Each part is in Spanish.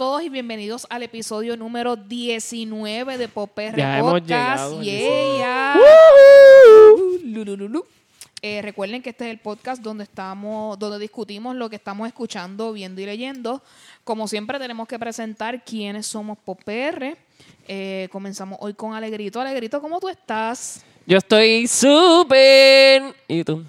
Todos y bienvenidos al episodio número 19 de Popper Podcast. Yeah. Eh, recuerden que este es el podcast donde estamos, donde discutimos lo que estamos escuchando, viendo y leyendo. Como siempre tenemos que presentar quiénes somos Popr. Eh, comenzamos hoy con Alegrito. Alegrito, ¿cómo tú estás? Yo estoy súper. ¿Y tú?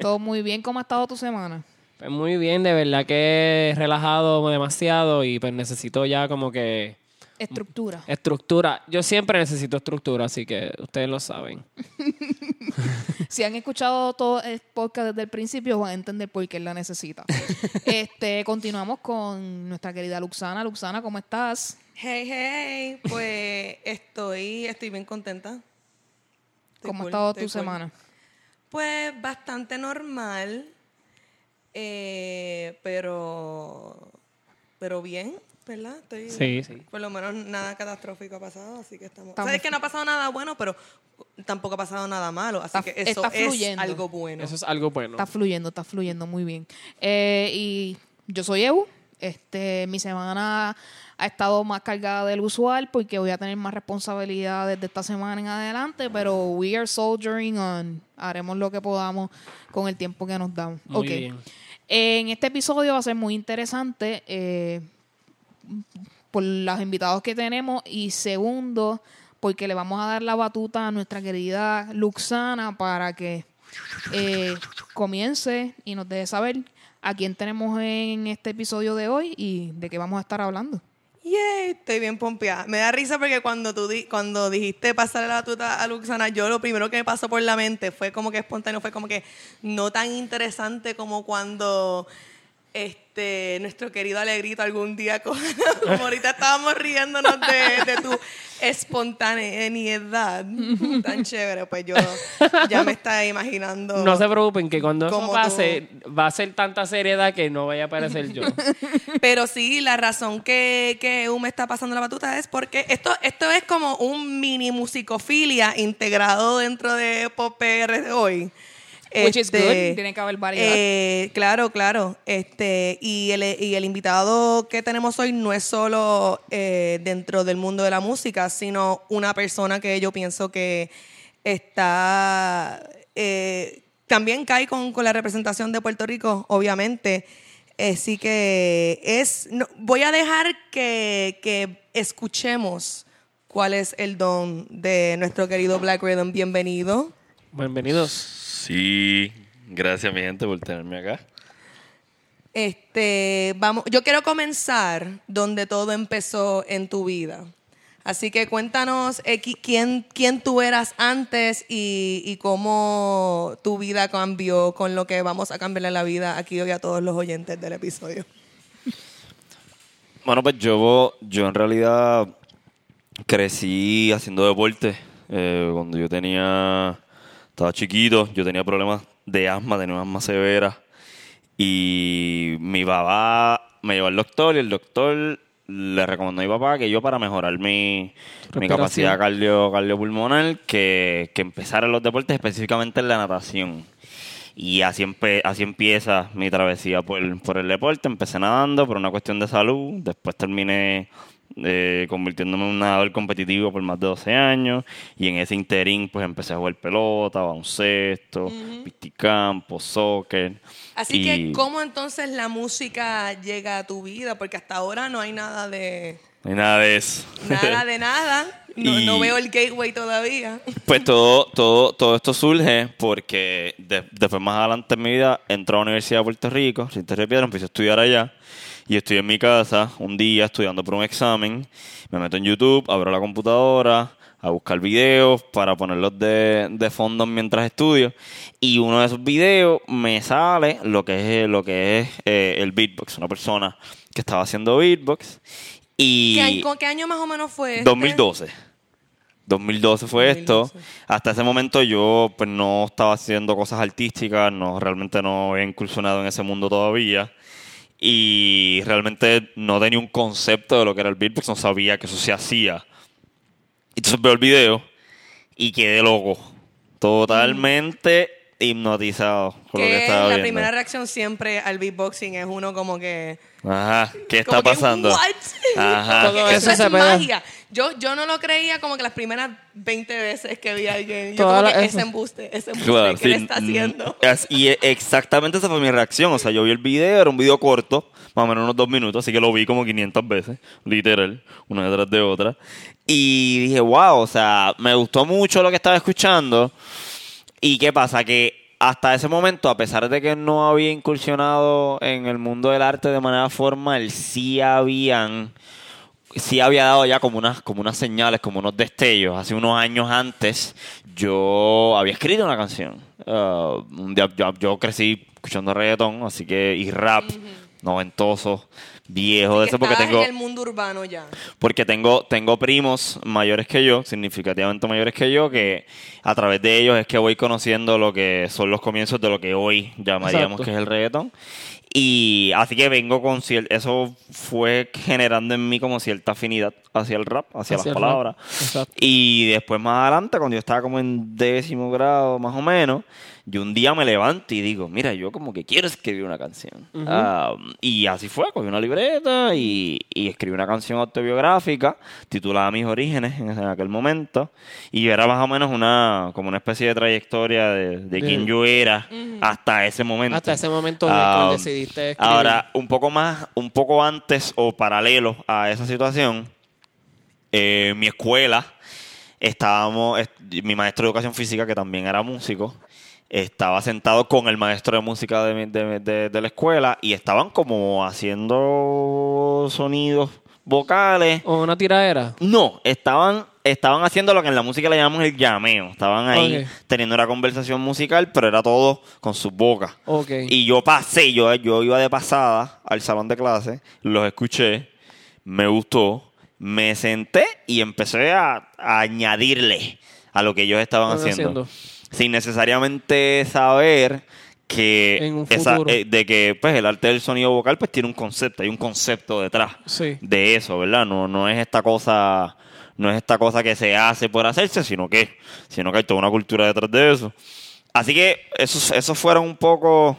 Todo muy bien. ¿Cómo ha estado tu semana? Pues muy bien, de verdad que he relajado demasiado y pues necesito ya como que Estructura. estructura. Yo siempre necesito estructura, así que ustedes lo saben. Si han escuchado todo el podcast desde el principio, van a entender por qué él la necesita. este, continuamos con nuestra querida Luxana. Luxana, ¿cómo estás? Hey, hey, pues estoy, estoy bien contenta. Estoy ¿Cómo ha estado tu cool. semana? Pues bastante normal, eh, pero, pero bien, ¿verdad? Estoy, Sí, sí. Por lo menos nada catastrófico ha pasado, así que estamos... Estamos- Sabes que no ha pasado nada bueno, pero tampoco ha pasado nada malo, así Está- que eso está es fluyendo. algo bueno. Eso es algo bueno. Está fluyendo, está fluyendo muy bien. Eh, y yo soy Evo. Este, mi semana ha estado más cargada del usual porque voy a tener más responsabilidades de esta semana en adelante, pero we are soldiering on. Haremos lo que podamos con el tiempo que nos damos. Muy bien. En este episodio va a ser muy interesante eh, por los invitados que tenemos y segundo, porque le vamos a dar la batuta a nuestra querida Luxana para que eh, comience y nos deje saber a quién tenemos en este episodio de hoy y de qué vamos a estar hablando. Yay, estoy bien pompeada. Me da risa porque cuando tú di- cuando dijiste pasarle la batuta a Luxana, yo lo primero que me pasó por la mente fue como que espontáneo, fue como que no tan interesante como cuando este nuestro querido Alegrito algún día, co- como ahorita estábamos riéndonos de, de tu espontaneidad tan chévere, pues yo ya me estaba imaginando. No se preocupen que cuando eso pase va a ser tanta seriedad que no vaya a aparecer yo. Pero sí, la razón que, que me está pasando la batuta es porque esto, esto es como un mini musicofilia integrado dentro de Pop PR de hoy. Which is Este, good. Tiene que haber variedad. eh, claro, claro. Este, y, el, y el invitado que tenemos hoy no es solo eh, dentro del mundo de la música, sino una persona que yo pienso que está eh, también cae con, con la representación de Puerto Rico, obviamente. Así que es. no, voy a dejar que, que escuchemos cuál es el don de nuestro querido Black Rhythm. Bienvenido. Bienvenidos. Sí, gracias mi gente por tenerme acá. Este, vamos, yo quiero comenzar donde todo empezó en tu vida. Así que cuéntanos eh, qui- quién, quién tú eras antes y, y cómo tu vida cambió con lo que vamos a cambiarle la vida aquí hoy a todos los oyentes del episodio. Bueno, pues yo, yo en realidad crecí haciendo deporte. Eh, cuando yo tenía, estaba chiquito, yo tenía problemas de asma, tenía asma severa. Y mi papá me llevó al doctor y el doctor le recomendó a mi papá que yo para mejorar mi, mi capacidad cardio, cardiopulmonar, que, que empezara en los deportes, específicamente en la natación. Y así, empe- así empieza mi travesía por, por el deporte. Empecé nadando por una cuestión de salud. Después terminé eh, convirtiéndome en un nadador competitivo por más de 12 años. Y en ese interín pues empecé a jugar pelota, baloncesto, pisticampo, soccer. Así Y- que, ¿cómo entonces la música llega a tu vida? Porque hasta ahora no hay nada de No hay nada de eso. nada de nada. No, Y- no veo el gateway todavía. Pues todo, todo, todo esto surge porque de- después más adelante en mi vida entré a la Universidad de Puerto Rico, Recinto de Piedra, empecé a estudiar allá y estoy en mi casa un día estudiando por un examen, me meto en YouTube, abro la computadora a buscar videos para ponerlos de, de fondo mientras estudio y uno de esos videos me sale lo que es, lo que es eh, el beatbox, una persona que estaba haciendo beatbox y... ¿Qué año, ¿Qué año más o menos fue? este? 2012. 2012 fue esto. 2012. Hasta ese momento yo pues no estaba haciendo cosas artísticas, no realmente no había incursionado en ese mundo todavía. Y realmente no tenía un concepto de lo que era el beatbox, no sabía que eso se hacía. Entonces veo el video y quedé loco. Totalmente hipnotizado con lo que Que estaba la viendo. primera reacción siempre al beatboxing es uno como que... Ajá, ¿qué está que, pasando? "What?" Ajá. Todo Que eso eso es magia. Yo, yo no lo creía como que las primeras 20 veces que vi a alguien. Yo Toda como que ese embuste, ese embuste Claro, que le sí, está mm, haciendo. es- y e- exactamente esa fue mi reacción. O sea, yo vi el video, era un video corto, más o menos unos dos minutos, así que lo vi como 500 veces, literal, una detrás de otra. Y dije, wow, o sea, me gustó mucho lo que estaba escuchando. ¿Y qué pasa? Que hasta ese momento, a pesar de que no había incursionado en el mundo del arte de manera formal, sí habían sí había dado ya como unas, como unas señales, como unos destellos. Hace unos años antes yo había escrito una canción. Uh, un día- yo, yo crecí escuchando reggaetón, así que y rap noventoso, viejo de eso porque tengo en el mundo urbano ya. porque tengo, tengo primos mayores que yo, significativamente mayores que yo, que a través de ellos es que voy conociendo lo que son los comienzos de lo que hoy llamaríamos Exacto. que es el reggaetón. Y así que vengo con cier- eso fue generando en mí como cierta afinidad hacia el rap, hacia, Hacia las palabras. Y después más adelante, cuando yo estaba como en décimo grado más o menos, yo un día me levanto y digo, mira, yo como que quiero escribir una canción. Y así fue, cogí una libreta y, y escribí una canción autobiográfica titulada Mis Orígenes en, aquel momento. Y era más o menos una, como una especie de trayectoria de, quién yo era hasta ese momento. Hasta ese momento cuando decidiste escribir. Ahora, un poco más, un poco antes o paralelo a esa situación, eh, mi escuela, estábamos, est- mi maestro de educación física, que también era músico, estaba sentado con el maestro de música de, mi- de- de- de la escuela y estaban como haciendo sonidos vocales. ¿O una tiradera? No, estaban, estaban haciendo lo que en la música le llamamos el llameo. Estaban ahí teniendo una conversación musical, pero era todo con sus bocas. Ok. Y yo pasé, yo, yo iba de pasada al salón de clase, los escuché, me gustó, me senté y empecé a, a añadirle a lo que ellos estaban Estaban haciendo, haciendo. Sin necesariamente saber que esa- eh, de que pues el arte del sonido vocal pues tiene un concepto, hay un concepto detrás Sí. de eso, ¿verdad? No, no es esta cosa, no es esta cosa que se hace por hacerse, sino que, sino que hay toda una cultura detrás de eso. Así que esos, esos fueron un poco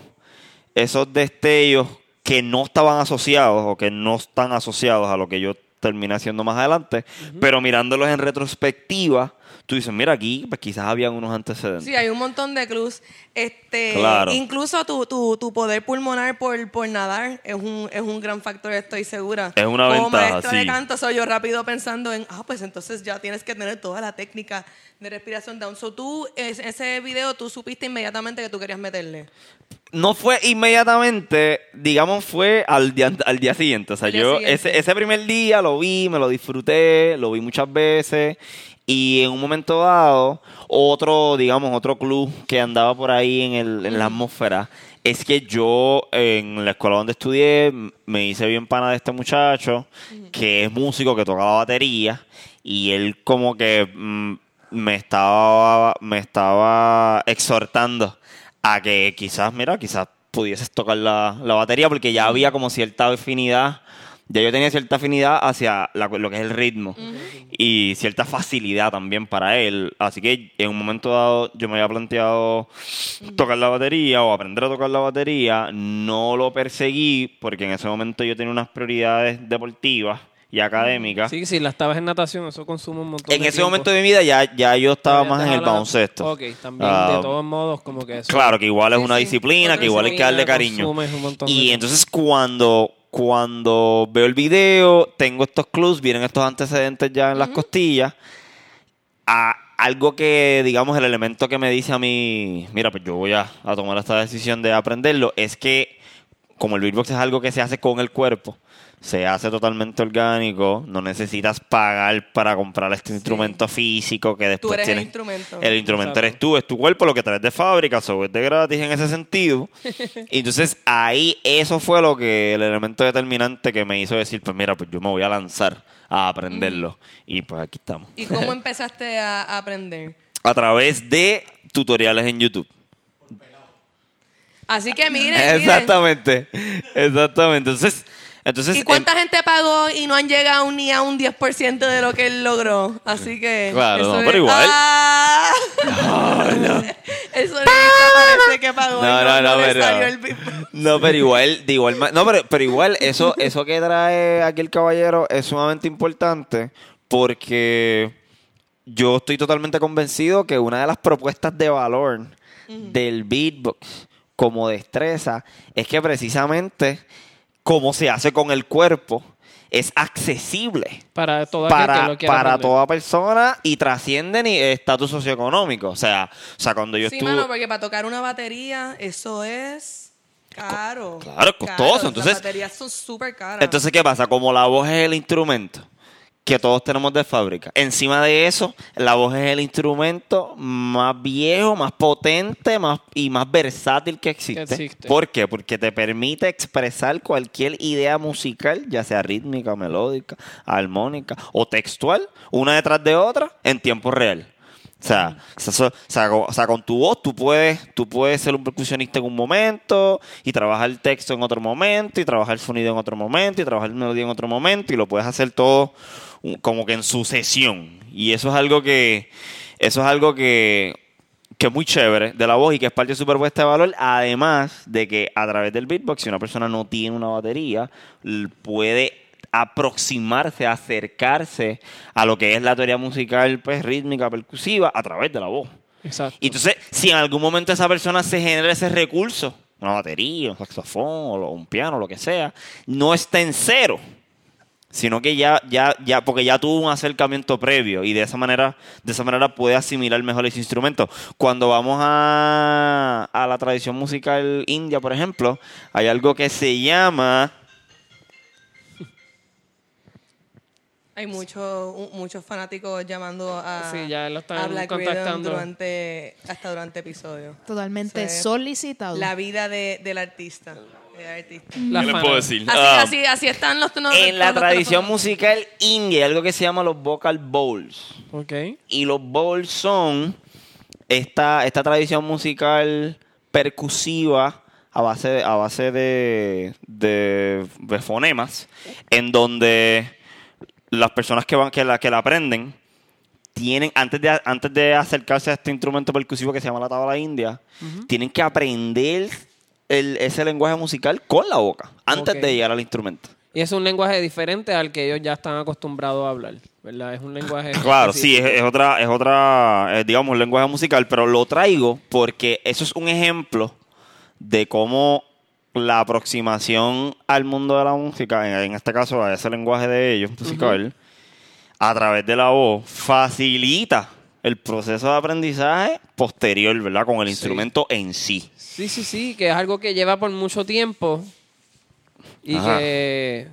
esos destellos que no estaban asociados o que no están asociados a lo que yo terminé haciendo más adelante, pero mirándolos en retrospectiva, tú dices, mira aquí, pues quizás habían unos antecedentes. Sí, hay un montón de clues. Este, Claro. Incluso tu, tu, tu poder pulmonar por, por nadar es un, es un gran factor, estoy segura. Es una Como ventaja, maestro de sí. canto, soy yo rápido pensando en, ah, pues entonces ya tienes que tener toda la técnica de respiración down. So tú, es- ese video, tú supiste inmediatamente que tú querías meterle. No fue inmediatamente, digamos, fue al día, al día siguiente. O sea, yo siguiente. ese, ese primer día lo vi, me lo disfruté, lo vi muchas veces. Y en un momento dado, otro, digamos, otro club que andaba por ahí en, el, en la atmósfera es que yo en la escuela donde estudié me hice bien pana de este muchacho que es músico, que tocaba batería. Y él como que mm, me estaba, me estaba exhortando a que quizás, mira, quizás pudieses tocar la, la batería porque ya había como cierta afinidad, ya yo tenía cierta afinidad hacia la- lo que es el ritmo y cierta facilidad también para él. Así que en un momento dado yo me había planteado tocar la batería o aprender a tocar la batería. No lo perseguí porque en ese momento yo tenía unas prioridades deportivas y académicas. Sí, si la estabas en natación, eso consume un montón En de ese tiempo. momento de mi vida ya, ya yo estaba más en el baloncesto. Ok, también Ah, de todos modos, como que eso. Claro, que igual es Sí, una sí. disciplina, que igual hay que darle cariño. consumes un montón de Y entonces cuando, cuando veo el video, tengo estos clues, vienen estos antecedentes ya en las costillas. A algo que, digamos, el elemento que me dice a mí, mira, pues yo voy a, a tomar esta decisión de aprenderlo, es que como el beatbox es algo que se hace con el cuerpo, se hace totalmente orgánico, no necesitas pagar para comprar este instrumento físico que después eres el tienes- instrumento. El instrumento Exacto. eres tú, es tu cuerpo lo que traes de fábrica, so es de gratis en ese sentido. Y entonces ahí eso fue lo que el elemento determinante que me hizo decir, pues mira, pues yo me voy a lanzar a aprenderlo. Y pues aquí estamos. ¿Y cómo empezaste a, a aprender? A través de tutoriales en YouTube. Así que miren, miren. Exactamente, exactamente. Entonces, entonces ¿Y cuánta gente pagó y no han llegado ni a un 10% de lo que él logró? Así que. Claro, eso no, es- pero igual. ¡Ah! Eso necesita apagó. y No, no, no, le pero. salió el beatbox. No, pero igual, de igual ma- No, pero, pero igual, eso, eso que trae aquí el caballero es sumamente importante porque yo estoy totalmente convencido que una de las propuestas de valor del beatbox como destreza es que precisamente como se hace con el cuerpo es accesible Para que para, lo quiera para toda persona y trasciende ni estatus socioeconómico. O sea, o sea, cuando yo Sí, estuve... mano, porque para tocar una batería, eso es caro. Claro, costoso. Entonces- Las baterías son súper caras. Entonces, ¿qué pasa? Como la voz es el instrumento que todos tenemos de fábrica, encima de eso, la voz es el instrumento más viejo, más potente más, y más versátil que existe. Que existe. ¿Por qué? Porque te permite expresar cualquier idea musical, ya sea rítmica, melódica, armónica o textual, una detrás de otra, en tiempo real. O sea, o sea, so- o sea, con, tu voz tú puedes, tú puedes ser un percusionista en un momento y trabajar el texto en otro momento y trabajar el sonido en otro momento y trabajar la melodía en otro momento y lo puedes hacer todo como que en sucesión. Y eso es algo que, eso es algo que, que es muy chévere de la voz y que es parte de su propuesta de valor, además de que a través del beatbox, si una persona no tiene una batería, puede aproximarse, acercarse a lo que es la teoría musical pues, rítmica, percusiva, a través de la voz. Exacto. Y entonces, si en algún momento esa persona se genera ese recurso, una batería, un saxofón o un piano, lo que sea, no está en cero, sino que ya, ya, ya, porque ya tuvo un acercamiento previo y de esa manera, de esa manera puede asimilar mejor ese instrumento. Cuando vamos a, a la tradición musical india, por ejemplo, hay algo que se llama Hay muchos muchos fanáticos llamando a, Sí, ya lo están a Black Rhythm contactando. durante, hasta durante episodios. Totalmente solicitado. La vida de, del artista. del artista. La ¿Qué le fana. puedo decir? Así, Ah, así, así están los tonos. en la tradición teléfonos. musical india hay algo que se llama los vocal bowls. Ok. Y los bowls son esta, esta tradición musical percusiva a base de, a base de, de- de fonemas, en donde las personas que van que la, que la aprenden tienen, antes de, antes de acercarse a este instrumento percusivo que se llama la tabla india, tienen que aprender el- ese lenguaje musical con la boca, antes de llegar al instrumento. Y es un lenguaje diferente al que ellos ya están acostumbrados a hablar, ¿verdad? Es un lenguaje... Claro, sí, es, es otra, es otra, eh, digamos, lenguaje musical, pero lo traigo porque eso es un ejemplo de cómo la aproximación al mundo de la música, en, en este caso a ese lenguaje de ellos, musical, a través de la voz, facilita el proceso de aprendizaje posterior, ¿verdad? Con el Sí. instrumento en sí. Sí, sí, sí, que es algo que lleva por mucho tiempo y Ajá. que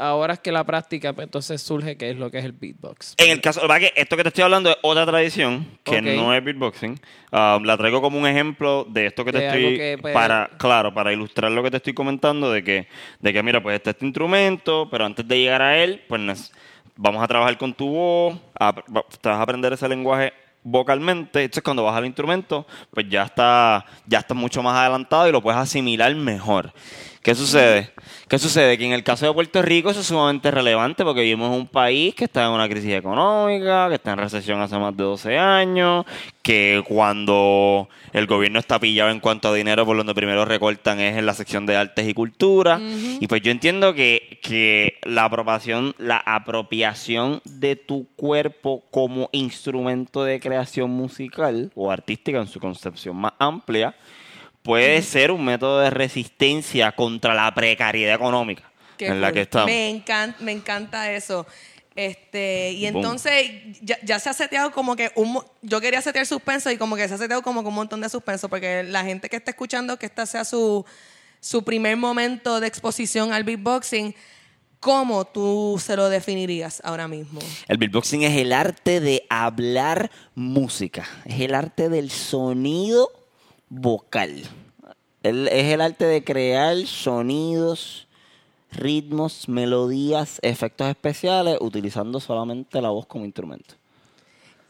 ahora es que la práctica, pues entonces surge que es lo que es el beatbox. En el caso, que esto que te estoy hablando es otra tradición que no es beatboxing. Um, la traigo como un ejemplo de esto que te estoy que, pues- para, claro, para ilustrar lo que te estoy comentando de que, de que mira, pues está este instrumento, pero antes de llegar a él, pues vamos a trabajar con tu voz, a- te vas a aprender ese lenguaje vocalmente, entonces cuando vas al instrumento, pues ya está, ya está mucho más adelantado y lo puedes asimilar mejor. ¿Qué sucede? ¿Qué sucede? Que en el caso de Puerto Rico eso es sumamente relevante porque vivimos en un país que está en una crisis económica, que está en recesión hace más de 12 años, que cuando el gobierno está pillado en cuanto a dinero, por donde primero recortan es en la sección de artes y cultura. Y pues yo entiendo que, que la apropiación, la apropiación de tu cuerpo como instrumento de creación musical o artística en su concepción más amplia, puede ser un método de resistencia contra la precariedad económica Qué en la que estamos. Me encanta, me encanta eso. Este, y entonces ya, ya se ha seteado como que un yo quería setear suspenso y como que se ha seteado como que un montón de suspenso porque la gente que está escuchando que esta sea su su primer momento de exposición al beatboxing, ¿cómo tú se lo definirías ahora mismo? El beatboxing es el arte de hablar música, es el arte del sonido vocal. El- es el arte de crear sonidos, ritmos, melodías, efectos especiales utilizando solamente la voz como instrumento.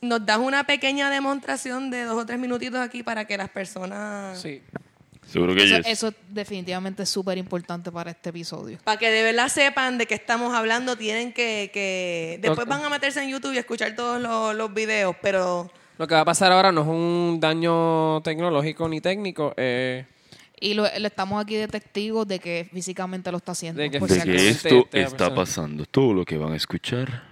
Nos das una pequeña demostración de dos o tres minutitos aquí para que las personas Sí. Seguro que Eso, eso definitivamente es súper importante para este episodio. Para que de verdad sepan de qué estamos hablando, tienen que... que después van a meterse en YouTube y escuchar todos los, los videos, pero Lo que va a pasar ahora no es un daño tecnológico ni técnico. Eh, Y lo, le estamos aquí de testigos de que físicamente lo está haciendo. De que por si De acaso. que esto Exactamente, esta está pasando. Todo lo que van a escuchar.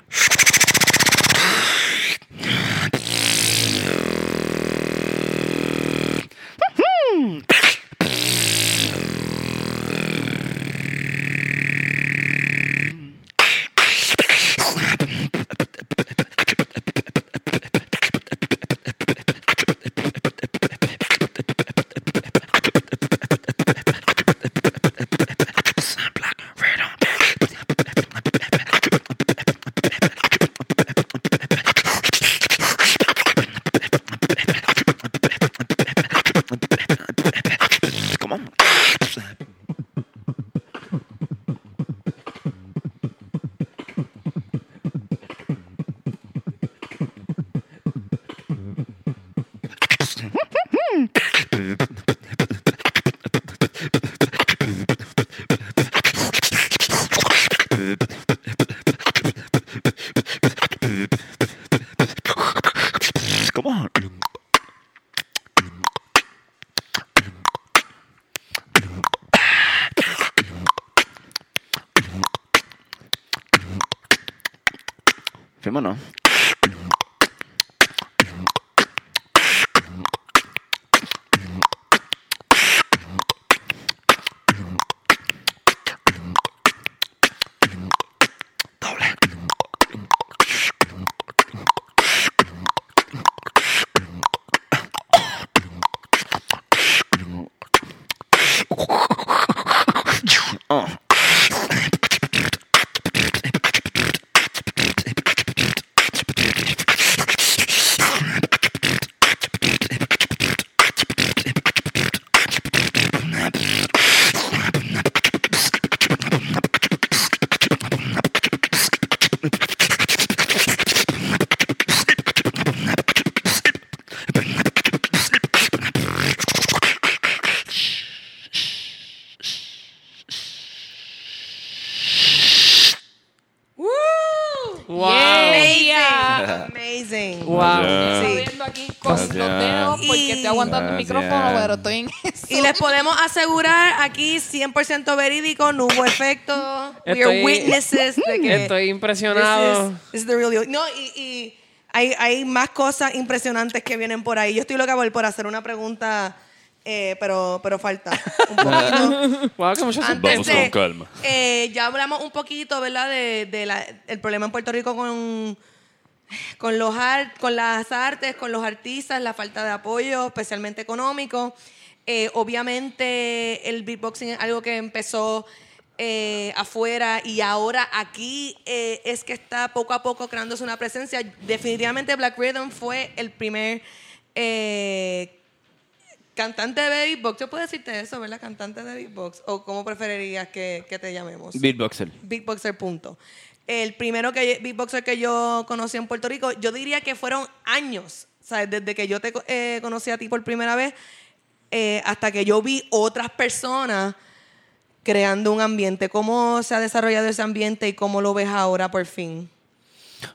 Amazing. Wow. Estoy Sí. aquí porque Y- estoy aguantando el micrófono, pero estoy en eso. Y les podemos asegurar aquí 100% verídico, no hubo efecto. We are Estoy- witnesses de que Estoy impresionado. This is, this is the real deal. No, y, y hay, hay más cosas impresionantes que vienen por ahí. Yo estoy loca por, por hacer una pregunta, eh, pero, pero falta un poquito. Wow, que mucho Antes Vamos de- con calma. eh, ya hablamos un poquito, ¿verdad? De, de la- el problema en Puerto Rico con, con, los art- con las artes, con los artistas, la falta de apoyo, especialmente económico. Eh, obviamente el beatboxing es algo que empezó eh, afuera y ahora aquí eh, es que está poco a poco creándose una presencia. Definitivamente Black Rhythm fue el primer cantante de beatbox. Yo puedo decirte eso, ¿verdad? Cantante de beatbox. ¿O cómo preferirías que, que te llamemos? Beatboxer. Beatboxer, punto. El primero que, beatboxer que yo conocí en Puerto Rico, yo diría que fueron años. ¿sabes? Desde que yo te eh, conocí a ti por primera vez eh, hasta que yo vi otras personas creando un ambiente. ¿Cómo se ha desarrollado ese ambiente y cómo lo ves ahora por fin?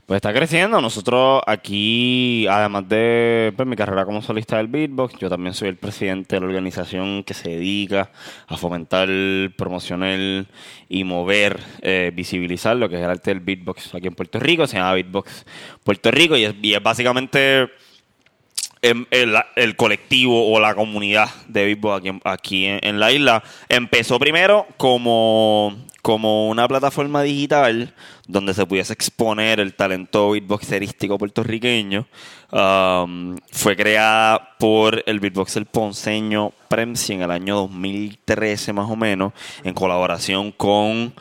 Pues está creciendo. Nosotros aquí, además de pues, mi carrera como solista del beatbox, yo también soy el presidente de la organización que se dedica a fomentar, promocionar y mover, eh, visibilizar lo que es el arte del beatbox aquí en Puerto Rico. Se llama Beatbox Puerto Rico y es, y es básicamente em, el, colectivo o la comunidad de beatbox aquí, aquí en la isla empezó primero como, como una plataforma digital donde se pudiese exponer el talento beatboxerístico puertorriqueño. Um, fue creada por el beatboxer ponceño Premsi en el año 2013 más o menos, en colaboración con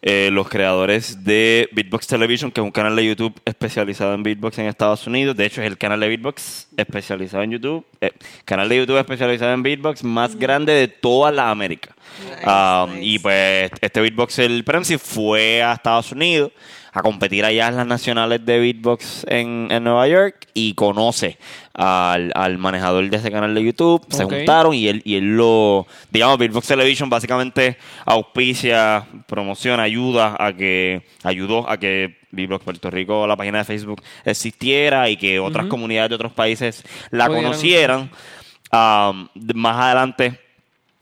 eh, los creadores de Beatbox Television, que es un canal de YouTube especializado en beatbox en Estados Unidos. De hecho, es el canal de beatbox especializado en YouTube, eh, canal de YouTube especializado en beatbox más grande de toda la América. Nice, Um, nice. Y pues este beatboxer Premsi fue a Estados Unidos a competir allá en las nacionales de beatbox en, en Nueva York y conoce al, al manejador de ese canal de YouTube. Se juntaron y él, y él lo, digamos, Beatbox Television básicamente auspicia, promociona, ayuda a que, ayudó a que Beatbox Puerto Rico, la página de Facebook, existiera y que otras comunidades de otros países la conocieran. Um, de- más adelante,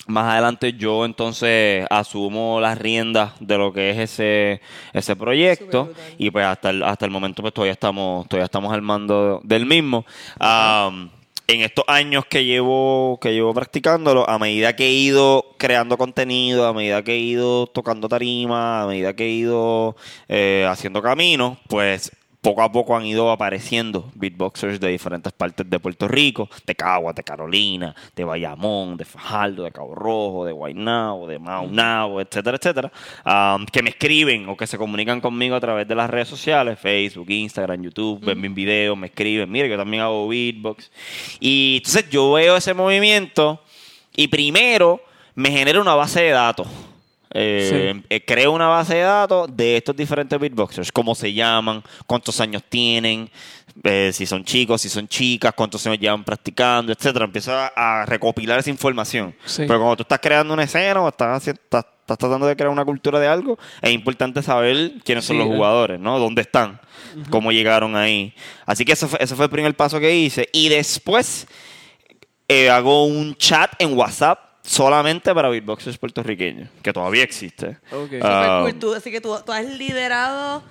más adelante yo entonces asumo las riendas de lo que es ese, ese proyecto y pues hasta el, hasta el momento pues todavía estamos, todavía estamos al mando del mismo. Um, en estos años que llevo, que llevo practicándolo, a medida que he ido creando contenido, a medida que he ido tocando tarima, a medida que he ido eh, haciendo camino, pues poco a poco han ido apareciendo beatboxers de diferentes partes de Puerto Rico, de Cagua, de Carolina, de Bayamón, de Fajardo, de Cabo Rojo, de Guaynabo, de Maunabo, etcétera, etcétera, um, que me escriben o que se comunican conmigo a través de las redes sociales, Facebook, Instagram, YouTube, ven mis videos, me escriben, mire yo también hago beatbox. Y entonces yo veo ese movimiento y primero me genera una base de datos. Eh, eh, creo una base de datos de estos diferentes beatboxers, cómo se llaman, cuántos años tienen, eh, si son chicos, si son chicas, cuántos años llevan practicando, etcétera. Empiezo a, recopilar esa información. Sí. Pero cuando tú estás creando una escena o estás, haciendo- estás, estás tratando de crear una cultura de algo, es importante saber quiénes son los jugadores, ¿no? ¿Dónde están? ¿Cómo llegaron ahí? Así que ese fue, ese fue el primer paso que hice. Y después hago un chat en WhatsApp solamente para beatboxers puertorriqueños, que todavía existe. Ah, Súper cool. Tú- así que tú, tú has liderado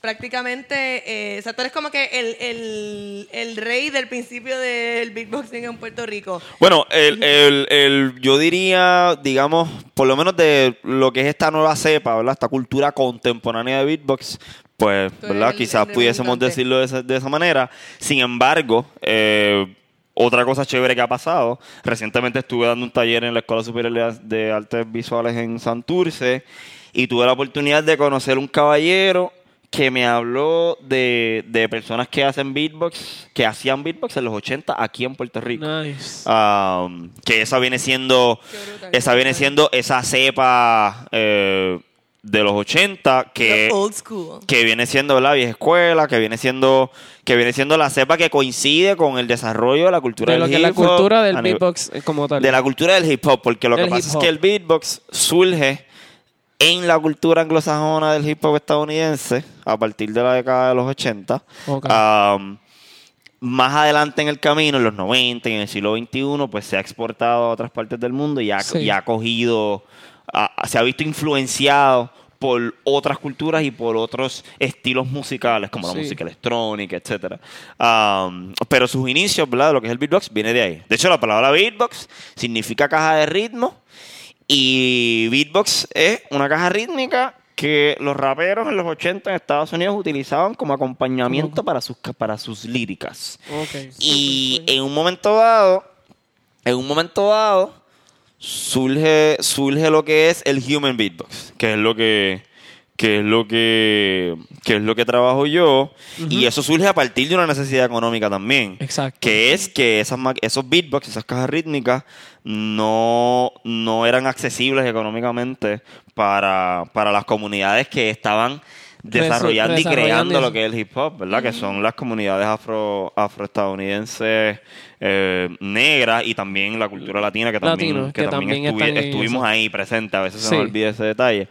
prácticamente, eh, o sea, tú eres como que el, el, el rey del principio del beatboxing en Puerto Rico. Bueno, el, el- el- yo diría, digamos, por lo menos de lo que es esta nueva cepa, ¿verdad? Esta cultura contemporánea de beatbox, pues, ¿verdad? el- Quizás el pudiésemos decirlo de esa, de esa manera. Sin embargo, eh, otra cosa chévere que ha pasado, recientemente estuve dando un taller en la Escuela Superior de- de Artes Visuales en Santurce y tuve la oportunidad de conocer un caballero que me habló de, de personas que hacen beatbox, que hacían beatbox en los 80 aquí en Puerto Rico. Nice. Um, que esa viene siendo brutal, esa viene siendo esa cepa eh, de los 80 que The old school. que viene siendo la vieja escuela que viene siendo que viene siendo la cepa que coincide con el desarrollo de la cultura de lo del que es la hip hop cultura del a nivel- beatbox como tal. de la cultura del hip hop porque lo Del que pasa es que el beatbox surge en la cultura anglosajona del hip hop estadounidense a partir de la década de los 80 Ok. Um, más adelante en el camino, en los 90 y en el siglo XXI, pues se ha exportado a otras partes del mundo y ha, Sí. y ha cogido, a- se ha visto influenciado por otras culturas y por otros estilos musicales, como Sí. la música electrónica, etcétera. Um, pero sus inicios, ¿verdad? de Lo que es el beatbox viene de ahí. De hecho, la palabra beatbox significa caja de ritmo y beatbox es una caja rítmica que los raperos en los 80 en Estados Unidos utilizaban como acompañamiento para sus, para sus líricas. Y en un momento dado, en un momento dado, surge, surge lo que es el human beatbox, que es lo que, que es lo que, que es lo que trabajo yo. Y eso surge a partir de una necesidad económica también. Exacto. Que es que esas, esos beatbox, esas cajas rítmicas, no, no eran accesibles económicamente para, para las comunidades que estaban desarrollando y desarrollando creando eso. lo que es el hip hop, ¿verdad? Que son las comunidades afro afroestadounidenses eh, negras y también la cultura latina que también, Latinos, que que también estuvi- estuvimos eso. ahí presentes. A veces se nos olvida ese detalle.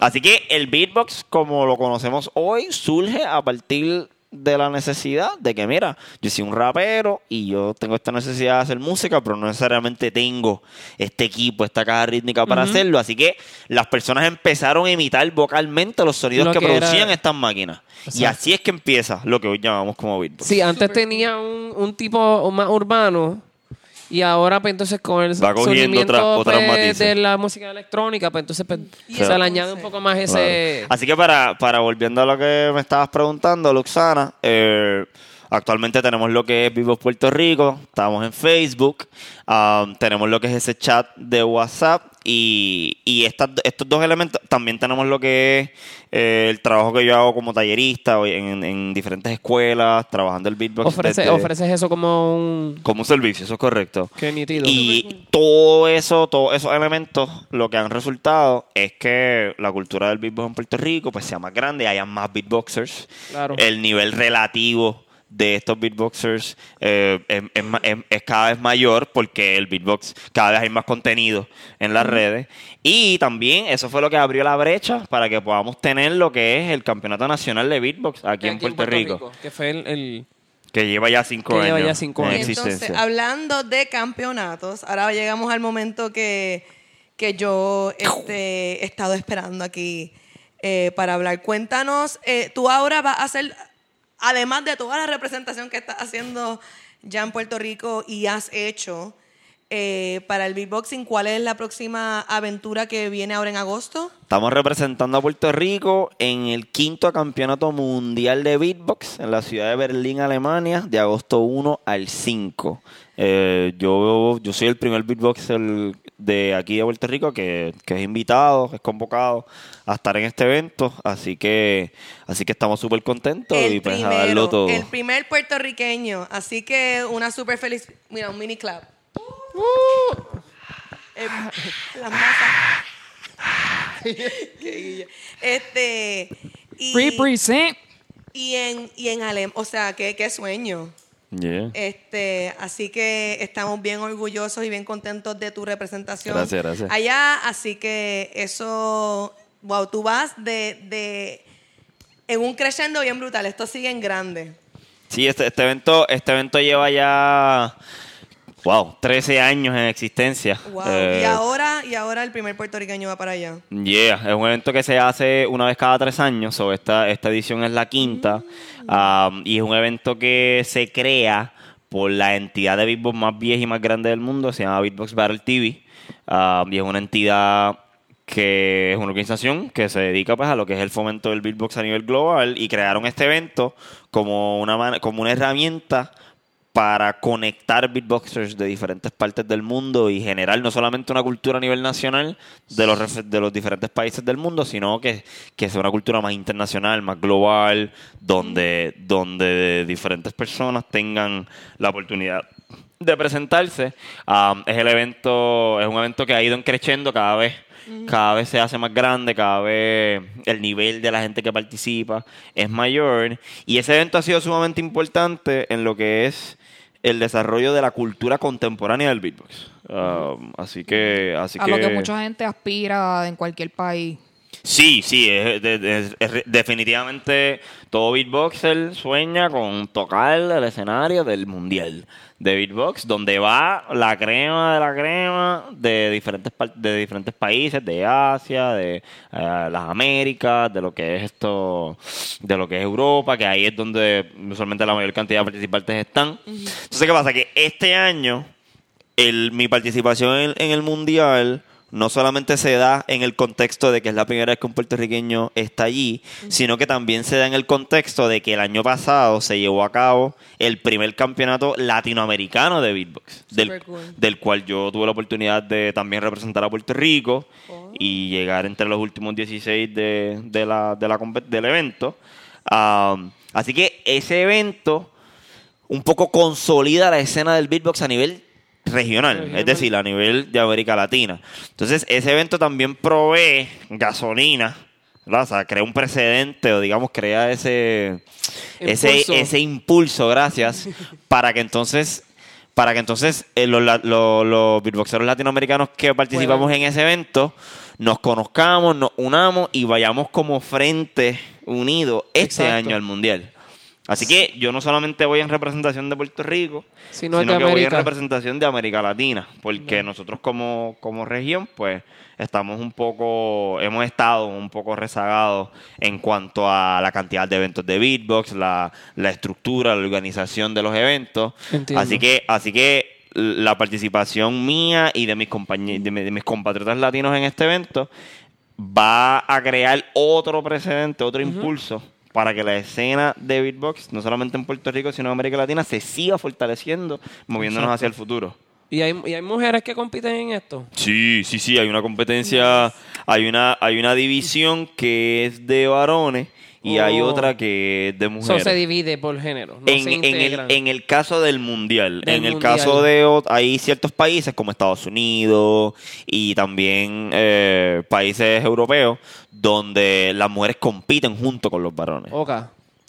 Así que el beatbox, como lo conocemos hoy, surge a partir de la necesidad de que, mira, yo soy un rapero y yo tengo esta necesidad de hacer música, pero no necesariamente tengo este equipo, esta caja rítmica para hacerlo. Así que las personas empezaron a imitar vocalmente los sonidos Lo que, que era- producían estas máquinas. Y así es que empieza lo que hoy llamamos como beatbox. Sí, antes tenía un, un tipo más urbano y ahora pues entonces con el Va cogiendo surgimiento otra- otras pues, matices. de la música electrónica, pues entonces pues, se le añade un poco más ese... Claro. Así que para, para volviendo a lo que me estabas preguntando, Luxana, eh, actualmente tenemos lo que es Vivo Puerto Rico, estamos en Facebook, um, tenemos lo que es ese chat de WhatsApp y, y estas- estos dos elementos, también tenemos lo que es eh, el trabajo que yo hago como tallerista en, en diferentes escuelas, trabajando el beatbox. Ofrece, desde- ofreces eso como un... Como un servicio, eso es correcto. Qué nítido. Y todo eso, todos esos elementos, lo que han resultado es que la cultura del beatbox en Puerto Rico pues sea más grande, haya más beatboxers. Claro. El nivel relativo de estos beatboxers eh, es, es ma- es- es cada vez mayor porque el beatbox cada vez hay más contenido en las redes y también eso fue lo que abrió la brecha para que podamos tener lo que es el campeonato nacional de beatbox aquí, en Puerto, Rico, Que fue el... el- que lleva ya cinco Que años lleva ya cinco en años. existencia Entonces, hablando de campeonatos, ahora llegamos al momento que, que yo este, he estado esperando aquí eh, para hablar. Cuéntanos, eh, tú ahora vas a hacer, además de toda la representación que estás haciendo ya en Puerto Rico y has hecho eh, para el beatboxing, ¿cuál es la próxima aventura que viene ahora en agosto? Estamos representando a Puerto Rico en el quinto campeonato mundial de beatbox en la ciudad de Berlín, Alemania, de agosto 1 al 5. Eh, yo, yo soy el primer beatboxer de aquí de Puerto Rico que, que es invitado, es convocado a estar en este evento, así que así que estamos súper contentos y pues a darlo todo. el primer puertorriqueño. Así que una súper feliz. Mira, un mini clap. Eh, las masas. Qué guilla. este. Y, Represent. y en, y en Alem, o sea, qué, qué sueño. Yeah. Este, así que estamos bien orgullosos y bien contentos de tu representación Gracias, gracias. allá. Así que eso, wow, tú vas de, de en un crescendo bien brutal. Esto sigue en grande. Sí, este, este evento este evento lleva ya wow, 13 años en existencia. Wow. Eh, y ahora, y ahora el primer puertorriqueño va para allá. Yeah, es un evento que se hace una vez cada tres años, so esta, esta edición es la quinta, um, y es un evento que se crea por la entidad de beatbox más vieja y más grande del mundo, se llama Beatbox Battle TV, um, y es una entidad que es una organización que se dedica pues a lo que es el fomento del beatbox a nivel global y crearon este evento como una como una herramienta para conectar beatboxers de diferentes partes del mundo y generar no solamente una cultura a nivel nacional de los, de los diferentes países del mundo, sino que, que sea una cultura más internacional, más global, donde, donde diferentes personas tengan la oportunidad de presentarse. Um, es el evento, es un evento que ha ido creciendo cada vez. Cada vez se hace más grande, cada vez el nivel de la gente que participa es mayor. Y ese evento ha sido sumamente importante en lo que es el desarrollo de la cultura contemporánea del beatbox. Um, así que, así a que lo que mucha gente aspira en cualquier país. Sí, sí, es, definitivamente todo beatboxer sueña con tocar el escenario del mundial de beatbox, donde va la crema de la crema de diferentes de diferentes países, de Asia, de eh, las Américas, de lo que es esto, de lo que es Europa, que ahí es donde usualmente la mayor cantidad de participantes están. Entonces, ¿qué pasa? Que este año el, mi participación en, en el mundial no solamente se da en el contexto de que es la primera vez que un puertorriqueño está allí, sino que también se da en el contexto de que el año pasado se llevó a cabo el primer campeonato latinoamericano de beatbox, del, Super cool. del cual yo tuve la oportunidad de también representar a Puerto Rico y llegar entre los últimos 16 de, de la, de la compe- del evento. Um, así que ese evento un poco consolida la escena del beatbox a nivel regional, Regional. es decir, a nivel de América Latina. Entonces, ese evento también provee gasolina, ¿verdad? O sea, crea un precedente o digamos crea ese ese, Impulso. ese impulso, gracias, para que entonces para que entonces eh, los, los, los beatboxeros latinoamericanos que participamos en ese evento nos conozcamos, nos unamos y vayamos como frente unido este Exacto. año al mundial. Así que yo no solamente voy en representación de Puerto Rico, Sino que voy en representación de América Latina, porque nosotros como, como región, pues estamos un poco, hemos estado un poco rezagados en cuanto a la cantidad de eventos de beatbox, la, la estructura, la organización de los eventos. Entiendo. Así que, así que la participación mía y de mis compañeros, de mis compatriotas latinos en este evento va a crear otro precedente, otro impulso para que la escena de beatbox, no solamente en Puerto Rico, sino en América Latina, se siga fortaleciendo, moviéndonos hacia el futuro. ¿Y hay, y hay mujeres que compiten en esto? Sí, sí, sí, hay una competencia, hay una, hay una división que es de varones y hay otra que es de Eso mujeres. se divide por género. No en, se en el, en el caso del mundial, Del en el mundial. caso de hay ciertos países como Estados Unidos y también eh, países europeos donde las mujeres compiten junto con los varones. Ok.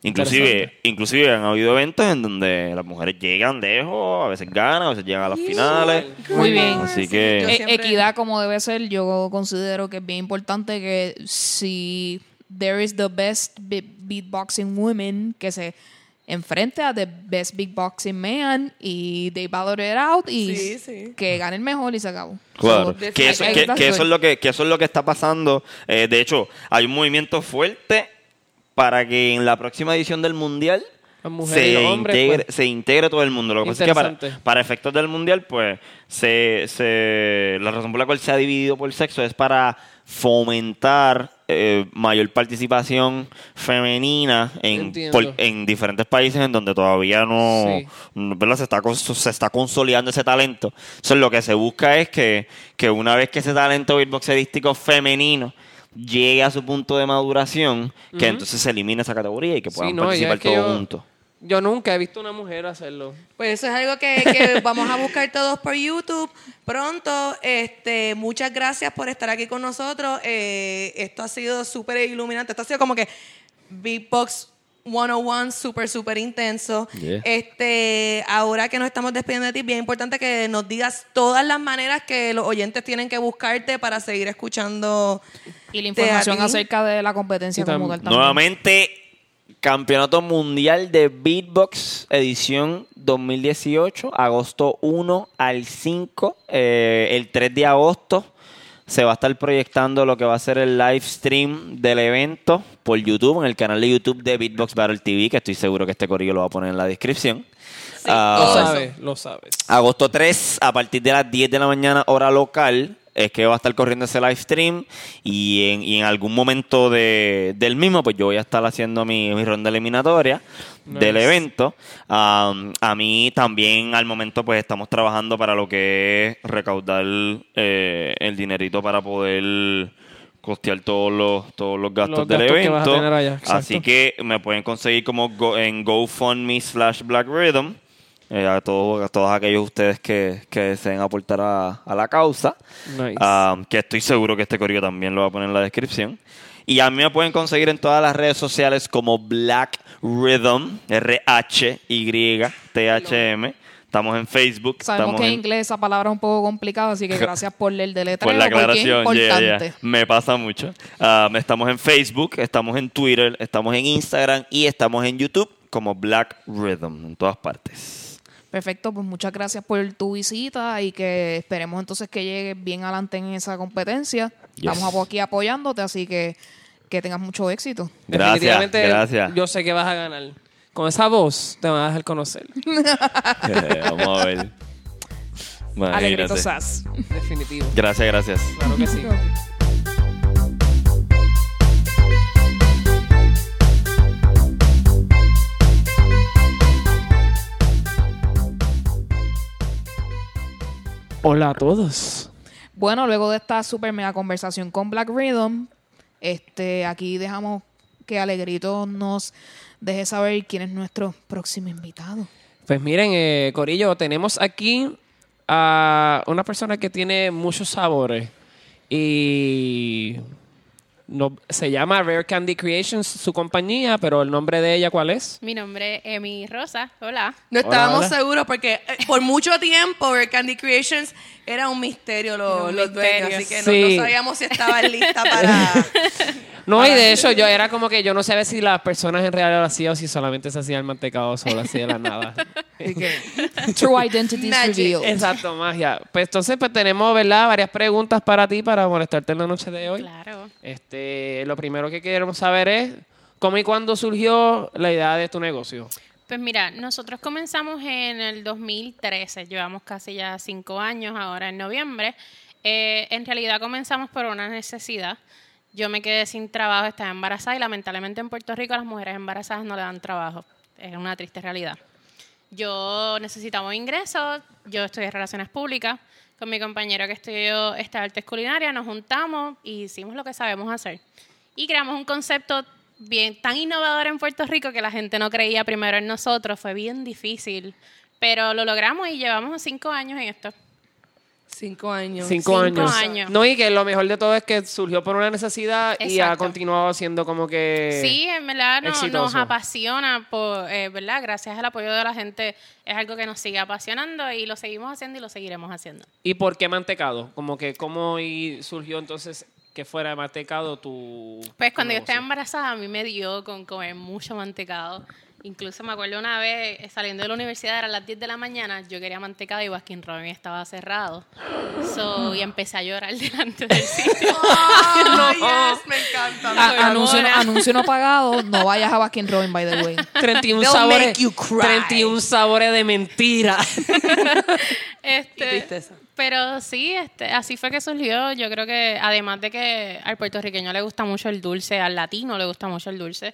Inclusive, inclusive han habido eventos en donde las mujeres llegan lejos, a veces ganan, a veces llegan a las finales. Muy bien. Así que E- siempre- Equidad como debe ser, yo considero que es bien importante que si there is the best be- beatboxing woman que se enfrente a the best beatboxing man y they battle it out y Sí, sí. que gane el mejor y se acabó. Claro, So, que eso, que, que es lo que, que eso es lo que está pasando. Eh, de hecho, hay un movimiento fuerte para que en la próxima edición del mundial Se hombres, integre, pues. se integre todo el mundo. Lo que pasa es que para, efectos del mundial, pues, se, se, la razón por la cual se ha dividido por sexo es para fomentar eh, mayor participación femenina en, por- en diferentes países en donde todavía no, Sí. no. Se, está, se está consolidando ese talento. Entonces, lo que se busca es que, que una vez que ese talento beatboxerístico femenino llegue a su punto de maduración, que entonces se elimine esa categoría y que Sí, puedan no, participar todos juntos. Yo nunca he visto una mujer hacerlo. Pues eso es algo que, que vamos a buscar todos por YouTube pronto. Este, muchas gracias por estar aquí con nosotros. Eh, esto ha sido súper iluminante. Esto ha sido como que Beatbox 101, súper, súper intenso. Yeah. Este, ahora que nos estamos despidiendo de ti, bien importante que nos digas todas las maneras que los oyentes tienen que buscarte para seguir escuchando. Y la información acerca de la competencia como tal también. Nuevamente, Campeonato Mundial de Beatbox, edición 2018, agosto 1 al 5. Eh, el 3 de agosto se va a estar proyectando lo que va a ser el live stream del evento por YouTube, en el canal de YouTube de Beatbox Battle TV, que estoy seguro que este corillo lo va a poner en la descripción. Ah, Lo eso. sabes, lo sabes. Agosto 3, a partir de las 10 de la mañana, hora local, es que va a estar corriendo ese live stream y en, y en algún momento de, del mismo, pues yo voy a estar haciendo mi, mi ronda eliminatoria del evento. Am, a mí también al momento pues estamos trabajando para lo que es recaudar eh, el dinerito para poder costear todos los todos los gastos Los del gastos que vas a evento. tener allá, exacto. Así que me pueden conseguir como go- en GoFundMe slash Black Rhythm. Eh, a, todos, a todos aquellos ustedes que, que deseen aportar a, a la causa. Nice. Ah, que estoy seguro que este correo también lo va a poner en la descripción. Y a mí me pueden conseguir en todas las redes sociales como Black Rhythm, R-H-Y-T-H-M. Estamos en Facebook. Sabemos estamos que en inglés esa palabra es un poco complicada, así que gracias por el deletreo, por la porque es aclaración, yeah, importante. yeah. me pasa mucho. Ah, estamos en Facebook, estamos en Twitter, estamos en Instagram y estamos en YouTube como Black Rhythm, en todas partes. Perfecto, pues muchas gracias por tu visita y que esperemos entonces que llegues bien adelante en esa competencia. Yes. Estamos aquí apoyándote, así que que tengas mucho éxito. Gracias, Definitivamente, gracias. yo sé que vas a ganar. Con esa voz te van a dejar conocer. Vamos a ver. Alegrito. Sass. Definitivo. Gracias, gracias. Claro que sí. Hola a todos. Bueno, luego de esta super mega conversación con Black Rhythm, este, aquí dejamos que Alegrito nos deje saber quién es nuestro próximo invitado. Pues miren, eh, Corillo, tenemos aquí a una persona que tiene muchos sabores y no, se llama Rare Candy Creations, su compañía, pero el nombre de ella, ¿cuál es? Mi nombre es Emi Rosa. Hola. No estábamos hola. seguros porque eh, por mucho tiempo Rare Candy Creations era un misterio los, Era un los dueños, así que no- Sí. no, sabíamos si estaban listas para... No, y de hecho yo era como que yo no sabía si las personas en realidad lo hacían o si solamente se hacía el mantecado solo así de la nada. True Identities Magic. Revealed. Exacto, magia. Pues entonces pues tenemos, ¿verdad? Varias preguntas para ti para molestarte en la noche de hoy. Claro. Este, lo primero que queremos saber es cómo y cuándo surgió la idea de tu negocio. Pues mira, nosotros comenzamos en el 2013. Llevamos casi ya cinco años ahora en noviembre. Eh, en realidad comenzamos por una necesidad. Yo me quedé sin trabajo, estaba embarazada y lamentablemente en Puerto Rico las mujeres embarazadas no le dan trabajo. Es una triste realidad. yo necesitamos ingresos, yo estudié Relaciones Públicas, con mi compañero que estudió esta artes nos juntamos y hicimos lo que sabemos hacer. Y creamos un concepto bien tan innovador en Puerto Rico que la gente no creía primero en nosotros, fue bien difícil, pero lo logramos y llevamos cinco años en esto. Cinco años. Cinco, Cinco años. años. No, y que lo mejor de todo es que surgió por una necesidad y ha continuado siendo como que... Sí, en verdad no- nos apasiona, por, eh, ¿verdad? Gracias al apoyo de la gente es algo que nos sigue apasionando y lo seguimos haciendo y lo seguiremos haciendo. ¿Y por qué mantecado? Como que cómo y surgió entonces que fuera mantecado tu... Pues cuando tu yo estaba embarazada a mí me dio con comer mucho mantecado. Incluso me acuerdo una vez eh, saliendo de la universidad, eran las 10 de la mañana, yo quería mantecado y Baskin Robin estaba cerrado. So, y empecé a llorar delante del sitio. Ay, yes, me encanta. A- anuncio, anuncio no pagado, no vayas a Baskin Robin, by the way. 31 They'll sabores, make you cry. 31 sabores de mentira. Este, tristeza. pero sí, este, así fue que surgió. Yo creo que además de que al puertorriqueño le gusta mucho el dulce, al latino le gusta mucho el dulce.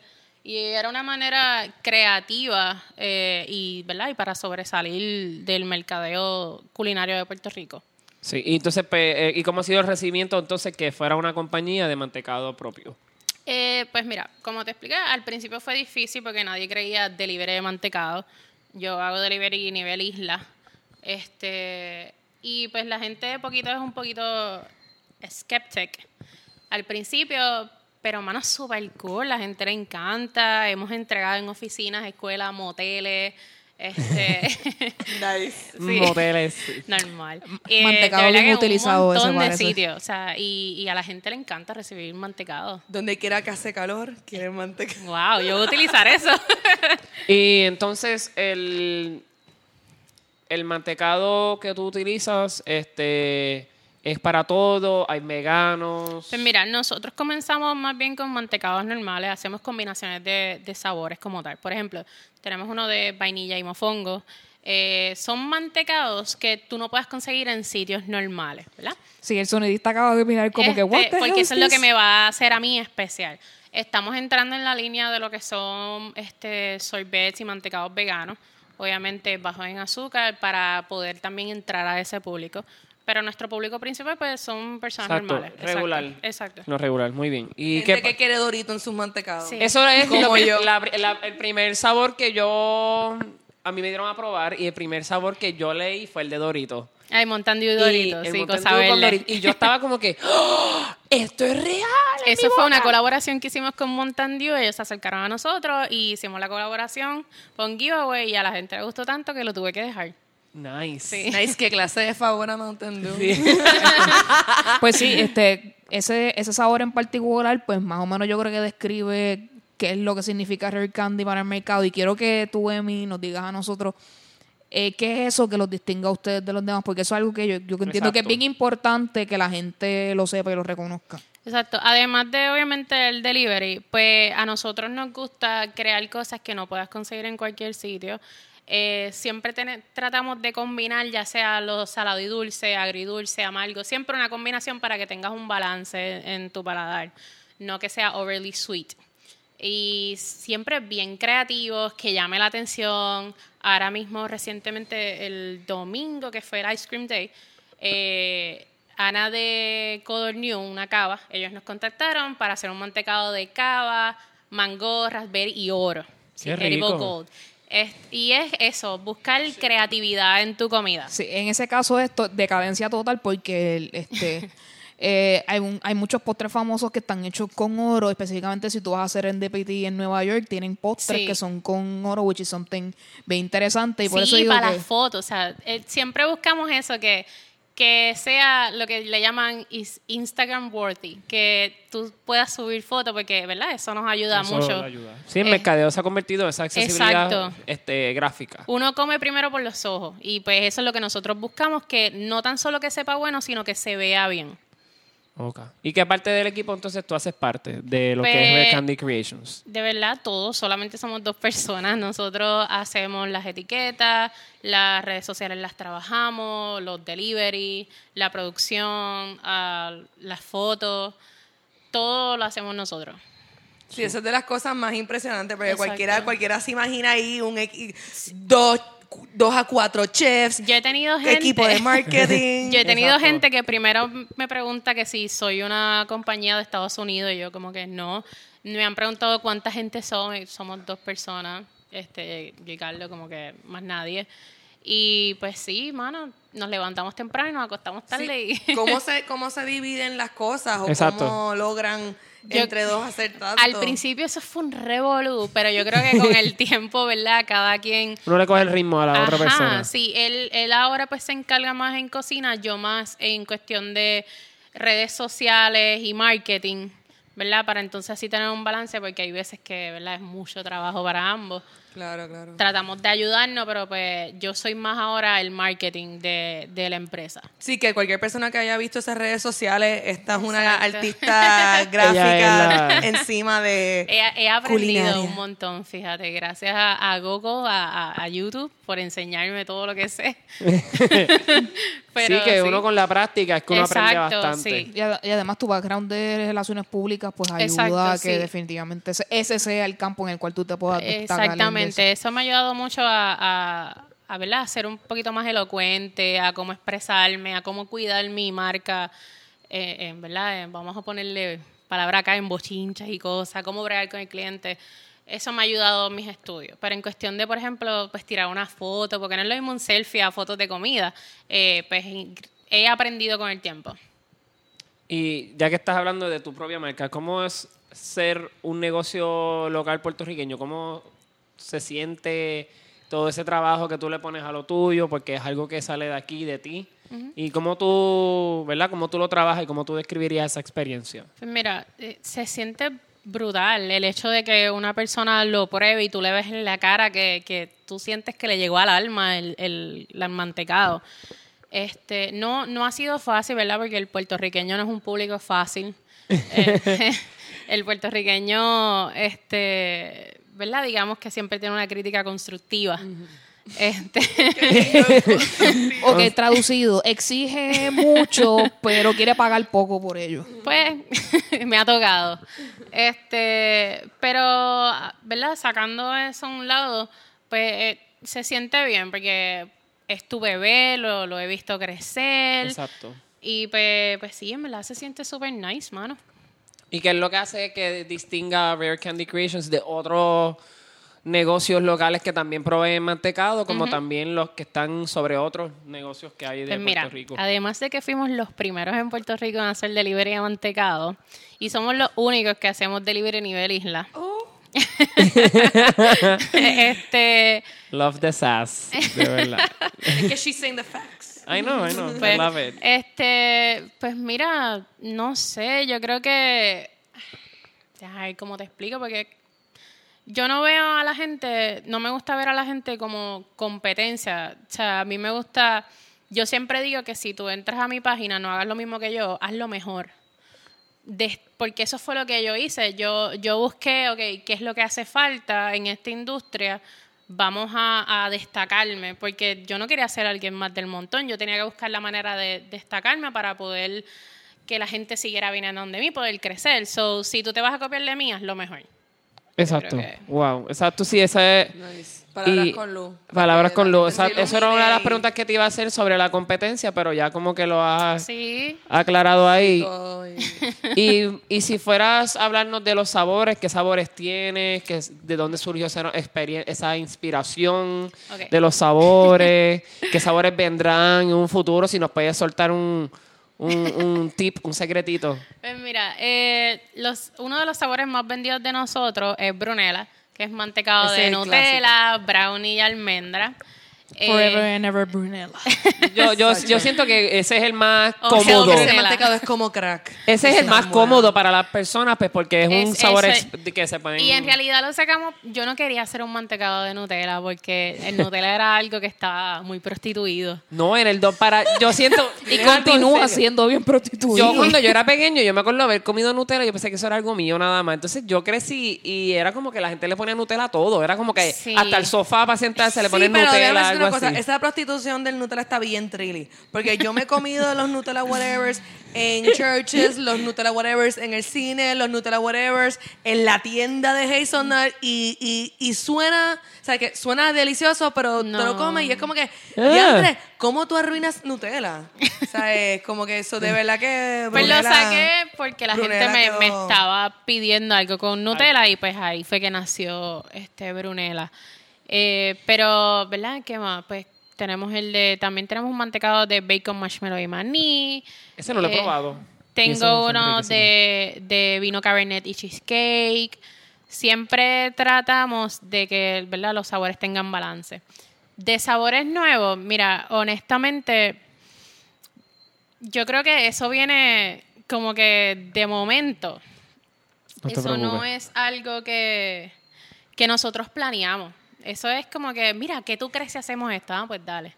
Y era una manera creativa eh, y, ¿verdad? y para sobresalir del mercadeo culinario de Puerto Rico. Sí, y entonces, pe- eh, ¿y cómo ha sido el recibimiento entonces que fuera una compañía de mantecado propio? Eh, pues mira, como te expliqué, al principio fue difícil porque nadie creía delivery de mantecado. Yo hago delivery nivel isla. Este, y pues la gente poquito es un poquito skeptic al principio, pero mano, súper cool, la gente le encanta. Hemos entregado en oficinas, escuelas, moteles. Este, Nice. Sí. Moteles. normal. Mantecado de verdad bien utilizado un ese montón de sitios. O sea, y, y a la gente le encanta recibir mantecado. Donde quiera que hace calor, quieren manteca. Wow, yo voy a utilizar eso. Y entonces, el, el mantecado que tú utilizas, este, es para todo, hay veganos. Pues mira, nosotros comenzamos más bien con mantecados normales, hacemos combinaciones de, de sabores como tal. Por ejemplo, tenemos uno de vainilla y mofongo. Eh, son mantecados que tú no puedes conseguir en sitios normales, ¿verdad? Sí, el sonidista acaba de mirar como que, Este, what the hell porque eso es lo que me va a hacer a mí especial. Estamos entrando en la línea de lo que son este sorbets y mantecados veganos, obviamente bajos en azúcar para poder también entrar a ese público. Pero nuestro público principal pues son personas Exacto, normales. Exacto, regular. Exacto. No regular, muy bien. ¿Y Gente qué, que quiere dorito en sus mantecados. Sí. Eso es Como yo. la- la- el primer sabor que yo a mí me dieron a probar y el primer sabor que yo leí fue el de Dorito. Hay Mountain Dew Y Doritos, el sí, cosa verde. Y yo estaba como que, ¡Oh! esto es real. Eso fue una boca". colaboración que hicimos con Mountain Dew. Ellos se acercaron a nosotros y hicimos la colaboración con giveaway y a la gente le gustó tanto que lo tuve que dejar. Nice. Sí. Nice, ¿qué clase de favor a Mountain Dew? Pues sí, este, ese, ese sabor en particular, pues más o menos yo creo que describe qué es lo que significa Rare Candy para el mercado. Y quiero que tú, Emi, nos digas a nosotros eh, qué es eso que los distinga a ustedes de los demás, porque eso es algo que yo, yo entiendo que es bien importante que la gente lo sepa y lo reconozca. Exacto. Además de, obviamente, el delivery, pues a nosotros nos gusta crear cosas que no puedas conseguir en cualquier sitio. Eh, siempre tratamos de combinar ya sea lo salado y dulce, agridulce, amargo, siempre una combinación para que tengas un balance en tu paladar, no que sea overly sweet. Y siempre bien creativos, que llame la atención. Ahora mismo, recientemente, el domingo, que fue el Ice Cream Day, eh, Ana de Color New, una cava, ellos nos contactaron para hacer un mantecado de cava, mango, raspberry y oro. Qué rico. gold. Es- y es eso, buscar creatividad en tu comida. Sí, en ese caso esto decadencia total porque el- este eh, hay, un- hay muchos postres famosos que están hechos con oro, específicamente si tú vas a hacer en DPT en Nueva York, tienen postres Sí. que son con oro, which is something bien interesante y por sí, eso digo para que las fotos. O sea, eh, siempre buscamos eso, que, que sea lo que le llaman is- Instagram worthy, que tú puedas subir fotos, porque, ¿verdad? Eso nos ayuda Eso mucho. ayuda. Sí, el Eh, mercadeo se ha convertido en esa accesibilidad Exacto. este, gráfica. Uno come primero por los ojos y pues eso es lo que nosotros buscamos, que no tan solo que sepa bueno, sino que se vea bien. ¿Y qué parte del equipo entonces tú haces parte de lo que Pues- es Red Candy Creations? De verdad, todos, solamente somos dos personas. Nosotros hacemos las etiquetas, las redes sociales las trabajamos, los delivery, la producción, ah, las fotos, todo lo hacemos nosotros. Sí, eso es de las cosas más impresionantes, porque Exacto. cualquiera, cualquiera se imagina ahí un dos dos a cuatro chefs, Yo he tenido gente. equipo de marketing. Yo he tenido Exacto. gente que primero me pregunta que si soy una compañía de Estados Unidos y yo como que no. Me han preguntado cuánta gente son y somos dos personas, este, yo y Carlos, como que más nadie. Y pues sí, mano, nos levantamos temprano y nos acostamos tarde Sí, y ¿Cómo, se, ¿Cómo se dividen las cosas o Exacto. cómo logran Yo- entre dos hacer tanto? al principio eso fue un revolú, pero yo creo que con el tiempo, ¿verdad? Cada quien Uno le coge el ritmo a la otra persona. sí, él, él ahora pues se encarga más en cocina, yo más en cuestión de redes sociales y marketing, ¿verdad? Para entonces así tener un balance, porque hay veces que, ¿verdad? Es mucho trabajo para ambos. Claro, claro. Tratamos de ayudarnos, pero pues yo soy más ahora el marketing de, de la empresa. Sí, que cualquier persona que haya visto esas redes sociales, esta es una Exacto. artista Ella gráfica es la- He, encima de he aprendido culinaria. un montón, fíjate, gracias a, a Gogo, a, a- a YouTube, por enseñarme todo lo que sé. Pero sí, que sí. uno con la práctica es que uno aprende bastante. sí. Y, ad- y además tu background de relaciones públicas pues ayuda Exacto, a que sí. definitivamente ese, sea el campo en el cual tú te puedas destacar. en Exactamente, eso. eso me ha ayudado mucho a, a, a, ¿verdad? a ser un poquito más elocuente, a cómo expresarme, a cómo cuidar mi marca, eh, en ¿verdad? Eh, vamos a ponerle palabra acá en bochinchas y cosas, cómo bregar con el cliente. Eso me ha ayudado en mis estudios. Pero en cuestión de, por ejemplo, pues tirar una foto, porque no es lo mismo un selfie a fotos de comida, eh, pues he aprendido con el tiempo. Y ya que estás hablando de tu propia marca, ¿cómo es ser un negocio local puertorriqueño? ¿Cómo se siente todo ese trabajo que tú le pones a lo tuyo? Porque es algo que sale de aquí, de ti. Y cómo tú, ¿verdad? Cómo tú lo trabajas y cómo tú describirías esa experiencia. Pues mira, eh, se siente brutal el hecho de que una persona lo pruebe y tú le ves en la cara que, que tú sientes que le llegó al alma el, el, el mantecado. Este, no, no ha sido fácil, ¿verdad? Porque el puertorriqueño no es un público fácil. Eh, el puertorriqueño, este, ¿verdad? Digamos que siempre tiene una crítica constructiva. Este, Ok, traducido, exige mucho, pero quiere pagar poco por ello. Pues me ha tocado. Este, pero, ¿verdad? Sacando eso a un lado, pues eh, se siente bien porque es tu bebé, lo, lo he visto crecer. Exacto. Y pues, pues sí, en verdad se siente súper nice, mano. ¿Y qué es lo que hace que distinga a Rare Candy Creations de otros negocios locales que también proveen mantecado, como también los que están sobre otros negocios que hay de Pues mira, Puerto Rico? además de que fuimos los primeros en Puerto Rico en hacer delivery de mantecado, y somos los únicos que hacemos delivery a nivel isla. este, Love the sass, de verdad. que she's saying the facts. I know, I know. I Pues, love it. Este, pues mira, no sé, yo creo que. Ay, ¿cómo te explico? Porque yo no veo a la gente, no me gusta ver a la gente como competencia. O sea, a mí me gusta. Yo siempre digo que si tú entras a mi página, no hagas lo mismo que yo, haz lo mejor. Porque eso fue lo que yo hice. Yo, yo busqué, ok, qué es lo que hace falta en esta industria. Vamos a, destacarme, porque yo no quería ser alguien más del montón. Yo tenía que buscar la manera de destacarme para poder que la gente siguiera viniendo de mí, poder crecer. So, si tú te vas a copiar de mí, haz lo mejor. Exacto. que- Wow. Exacto, sí, esa es. Nice. Palabras y- con luz. Palabras con que luz. Esa- eso era una de las preguntas que te iba a hacer sobre la competencia, pero ya como que lo has Sí. aclarado ahí. y- Y, si fueras a hablarnos de los sabores, qué sabores tienes, qué, es- de dónde surgió esa, esa inspiración de los sabores, qué sabores vendrán en un futuro, si nos puedes soltar un, un, un tip, un secretito. Pues mira, eh, los, uno de los sabores más vendidos de nosotros es Brunella, que es mantecado Ese de es Nutella, brownie y almendra. Eh, Forever and ever Brunella. Yo, yo, yo siento que ese es el más O cómodo. Brunella. mantecado es como crack. Ese es el más cómodo para las personas, pues porque es, un Es- sabor de que se pueden... Y en realidad lo sacamos, yo no quería hacer un mantecado de Nutella porque el Nutella era algo que estaba muy prostituido. No, en el don para... Yo siento... Y es continúa siendo bien prostituido. Yo cuando yo era pequeño, yo me acuerdo haber comido Nutella, yo pensé que eso era algo mío nada más. Entonces yo crecí y era como que la gente le ponía Nutella a todo. Era como que Sí. hasta el sofá para sentarse le Sí, ponen pero Nutella. Una cosa, así. esa prostitución del Nutella está bien trilly. Porque yo me he comido los Nutella whatevers en churches, los Nutella whatevers en el cine, los Nutella whatevers en la tienda de Hazelnut y, y, y suena, o sea, que suena delicioso, pero te lo No. comes y es como que, diantre, ¿cómo tú arruinas Nutella? O sea, es como que eso de verdad que... Pues lo saqué porque la gente me, quedó- me estaba pidiendo algo con Nutella y pues ahí fue que nació este Brunella. Eh, pero, ¿verdad? ¿Qué más? Pues tenemos el de, también tenemos un mantecado de bacon, marshmallow y maní. Ese no lo he Eh, probado. Tengo uno de, de vino cabernet y cheesecake. Siempre tratamos de que, ¿verdad? Los sabores tengan balance. De sabores nuevos, mira, honestamente, yo creo que eso viene como que de momento. No eso no es algo que, que nosotros planeamos. Eso es como que, mira, ¿qué tú crees si hacemos esto? Ah, pues dale.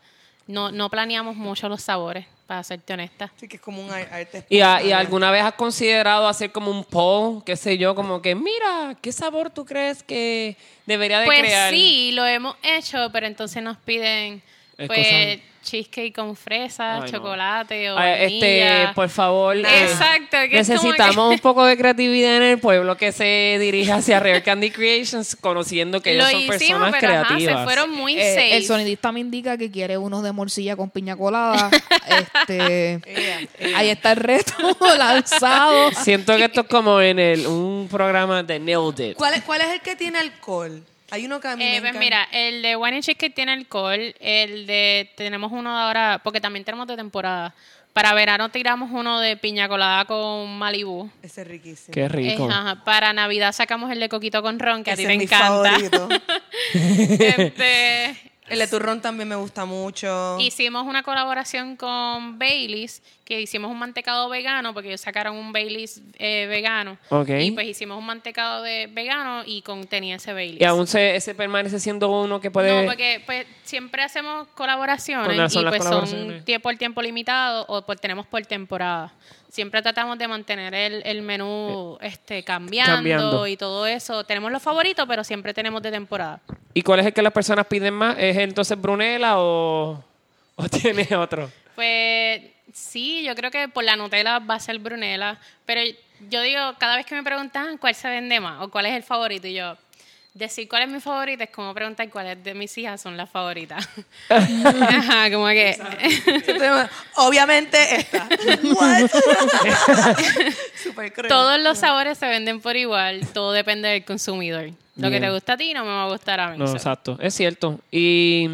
No, no planeamos mucho los sabores, para serte honesta. Sí, que es como un arte ¿Y, a- y alguna vez has considerado hacer como un poll, qué sé yo, como que, mira, ¿qué sabor tú crees que debería de Pues crear? sí, lo hemos hecho, pero entonces nos piden Es pues cosa- cheesecake con fresa, Ay, no. chocolate o Ay, este, por favor. eh, Exacto, necesitamos que- un poco de creatividad en el pueblo que se dirija hacia Rare Candy Creations, conociendo que lo ellos son hicimos, personas pero ajá, creativas. se fueron muy Eh, safe. el sonidista me indica que quiere unos de morcilla con piña colada. este, ahí está el reto lanzado. Siento que esto es como en el, un programa de Nailed It. ¿Cuál es, ¿Cuál es el que tiene alcohol? Hay uno que a mí me Eh, pues encanta. mira, el de Wine and Cheesecake tiene alcohol, el de tenemos uno ahora, porque también tenemos de temporada. Para verano tiramos uno de piña colada con Malibu. Ese es riquísimo. Qué rico. Eh, ajá. Para Navidad sacamos el de coquito con ron, que a ti te encanta. Este, El de turrón también me gusta mucho. Hicimos una colaboración con Baileys, que hicimos un mantecado vegano, porque ellos sacaron un Baileys eh, vegano. Y pues hicimos un mantecado de vegano y contenía ese Baileys. Y aún se, ese permanece siendo uno que puede... No, porque pues siempre hacemos colaboraciones ¿Cuáles son y pues son tie- por tiempo limitado o pues tenemos por temporada. Siempre tratamos de mantener el, el menú este cambiando, cambiando. y todo eso. Tenemos los favoritos, pero siempre tenemos de temporada. ¿Y cuál es el que las personas piden más? ¿Es entonces Brunella o, o tiene otro? Pues sí, yo creo que por la Nutella va a ser Brunella, pero yo digo, cada vez que me preguntan cuál se vende más o cuál es el favorito, y yo, decir cuál es mi favorita es como preguntar cuáles de mis hijas son las favoritas. Ajá, como que... Obviamente esta. Super cruel. Todos los sabores se venden por igual, todo depende del consumidor. Lo que te gusta a ti no me va a gustar a mí. No, so. exacto. Es cierto. Y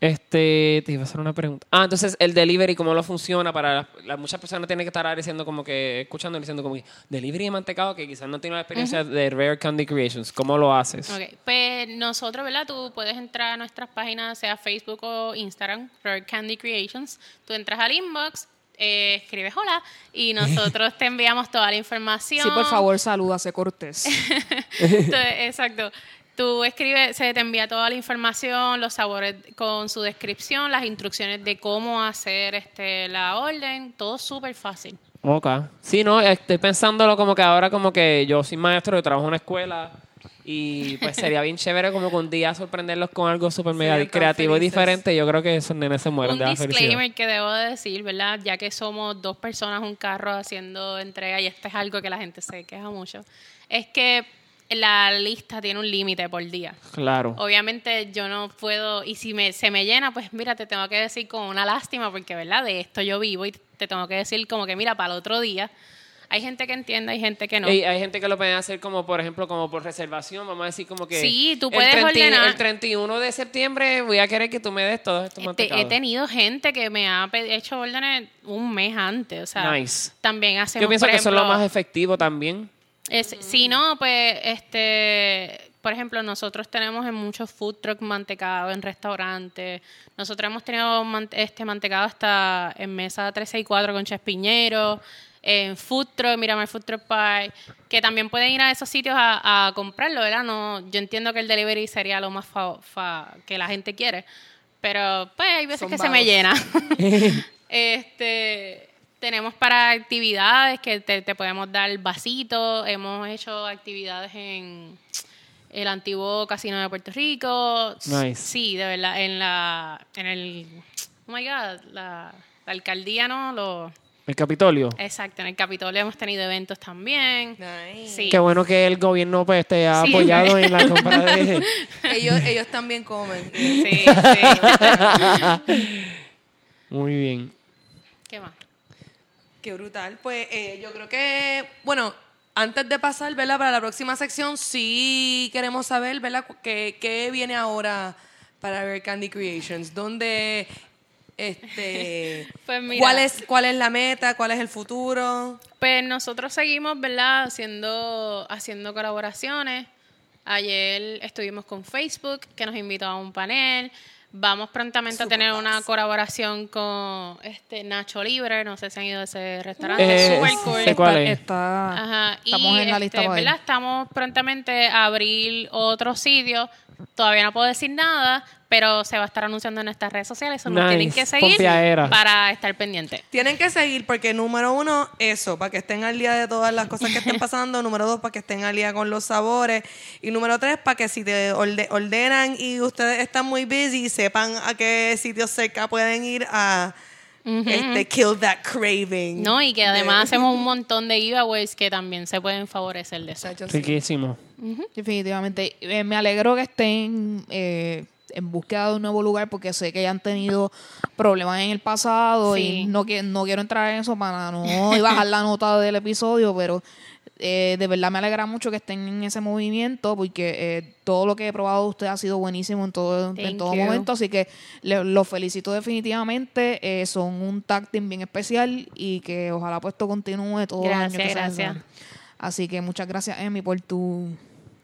este te iba a hacer una pregunta. Ah, entonces el delivery, ¿cómo lo funciona? Para las, las- muchas personas tienen que estar ahora diciendo como que, escuchando y diciendo como que delivery de mantecado que quizás no tiene la experiencia de Rare Candy Creations. ¿Cómo lo haces? Ok, pues nosotros, ¿verdad? Tú puedes entrar a nuestras páginas, sea Facebook o Instagram, Rare Candy Creations. Tú entras al inbox, eh, escribes hola y nosotros te enviamos toda la información. Sí, por favor, salúdase Cortés. Entonces, exacto. Tú escribes, se te envía toda la información, los sabores con su descripción, las instrucciones de cómo hacer este la orden, todo súper fácil. Ok. Sí, no, estoy pensándolo como que ahora como que yo soy maestro, yo trabajo en una escuela y pues sería bien chévere como que un día sorprenderlos con algo súper mega tan creativo y diferente. Yo creo que esos nenes se mueren Un de la felicidad. disclaimer que debo de decir, ¿verdad? Ya que somos dos personas, un carro haciendo entrega, y esto es algo que la gente se queja mucho, es que la lista tiene un límite por día. Claro. Obviamente yo no puedo, y si me, se me llena, pues mira, te tengo que decir con una lástima, porque verdad, de esto yo vivo y te tengo que decir como que mira, para el otro día. Hay gente que entiende, hay gente que no. Y hay gente que lo puede hacer como, por ejemplo, como por reservación. Vamos a decir como que... Sí, tú el puedes 30 ordenar. El 31 de septiembre voy a querer que tú me des todos estos Este, mantecados. he tenido gente que me ha hecho órdenes un mes antes. O sea, Nice. también hacemos. Yo pienso por que eso es lo más efectivo también. Es, Si no, pues, este, por ejemplo, nosotros tenemos en muchos food truck mantecado, en restaurantes. Nosotros hemos tenido este mantecado hasta en mesa 364 con Chespiñero, en food truck, Miramar Food Truck Pie, que también pueden ir a esos sitios a, a comprarlo, ¿verdad? No, yo entiendo que el delivery sería lo más fa- fa- que la gente quiere, pero pues hay veces Son que se me llena. este tenemos para actividades que te, te podemos dar vasitos, hemos hecho actividades en el antiguo casino de Puerto Rico. Nice. Sí, de verdad, en la, en el, oh my God, la, la alcaldía, ¿no? Lo, El Capitolio. exacto, en el Capitolio hemos tenido eventos también. Nice. Sí. Qué bueno que el gobierno pues te ha Sí. apoyado en la compra de... ellos, ellos también comen. Sí, sí. Muy bien. ¿Qué más? Qué brutal. Pues eh, yo creo que, bueno, antes de pasar, ¿verdad? Para la próxima sección, sí queremos saber, ¿verdad? ¿Qué, qué viene ahora para Rare Candy Creations? ¿Dónde, este, Pues mira. cuál es, cuál es la meta? ¿Cuál es el futuro? Pues nosotros seguimos, ¿verdad? Haciendo, haciendo colaboraciones. Ayer estuvimos con Facebook, que nos invitó a un panel. Vamos prontamente a tener una colaboración con este Nacho Libre. No sé si han ido a ese restaurante. Eh, Super sí, cool. sé cuál es. Está- Ajá. Estamos y, en la lista este. ¿verdad? Estamos prontamente a abrir otro sitio. Todavía no puedo decir nada, pero se va a estar anunciando en nuestras redes sociales. Eso nos Nice. tienen que seguir Pompeadera. para estar pendientes. Tienen que seguir porque número uno, eso, para que estén al día de todas las cosas que estén pasando. número dos, para que estén al día con los sabores. Y número tres, para que si te orde- ordenan y ustedes están muy busy, sepan a qué sitios cerca pueden ir a este, kill that craving. No, y que además hacemos un montón de giveaways que también se pueden favorecer de eso. Riquísimo. Definitivamente. Eh, me alegro que estén eh, en búsqueda de un nuevo lugar porque sé que ya han tenido problemas en el pasado Sí. y no, que, no quiero entrar en eso para no bajar la nota del episodio, pero eh, de verdad me alegra mucho que estén en ese movimiento porque eh, todo lo que he probado de usted ha sido buenísimo en todo, en todo you. momento, así que le- los felicito definitivamente. eh, son un tag team bien especial y que ojalá pues esto continúe todo el año que gracias. Así que muchas gracias, Emi, por tu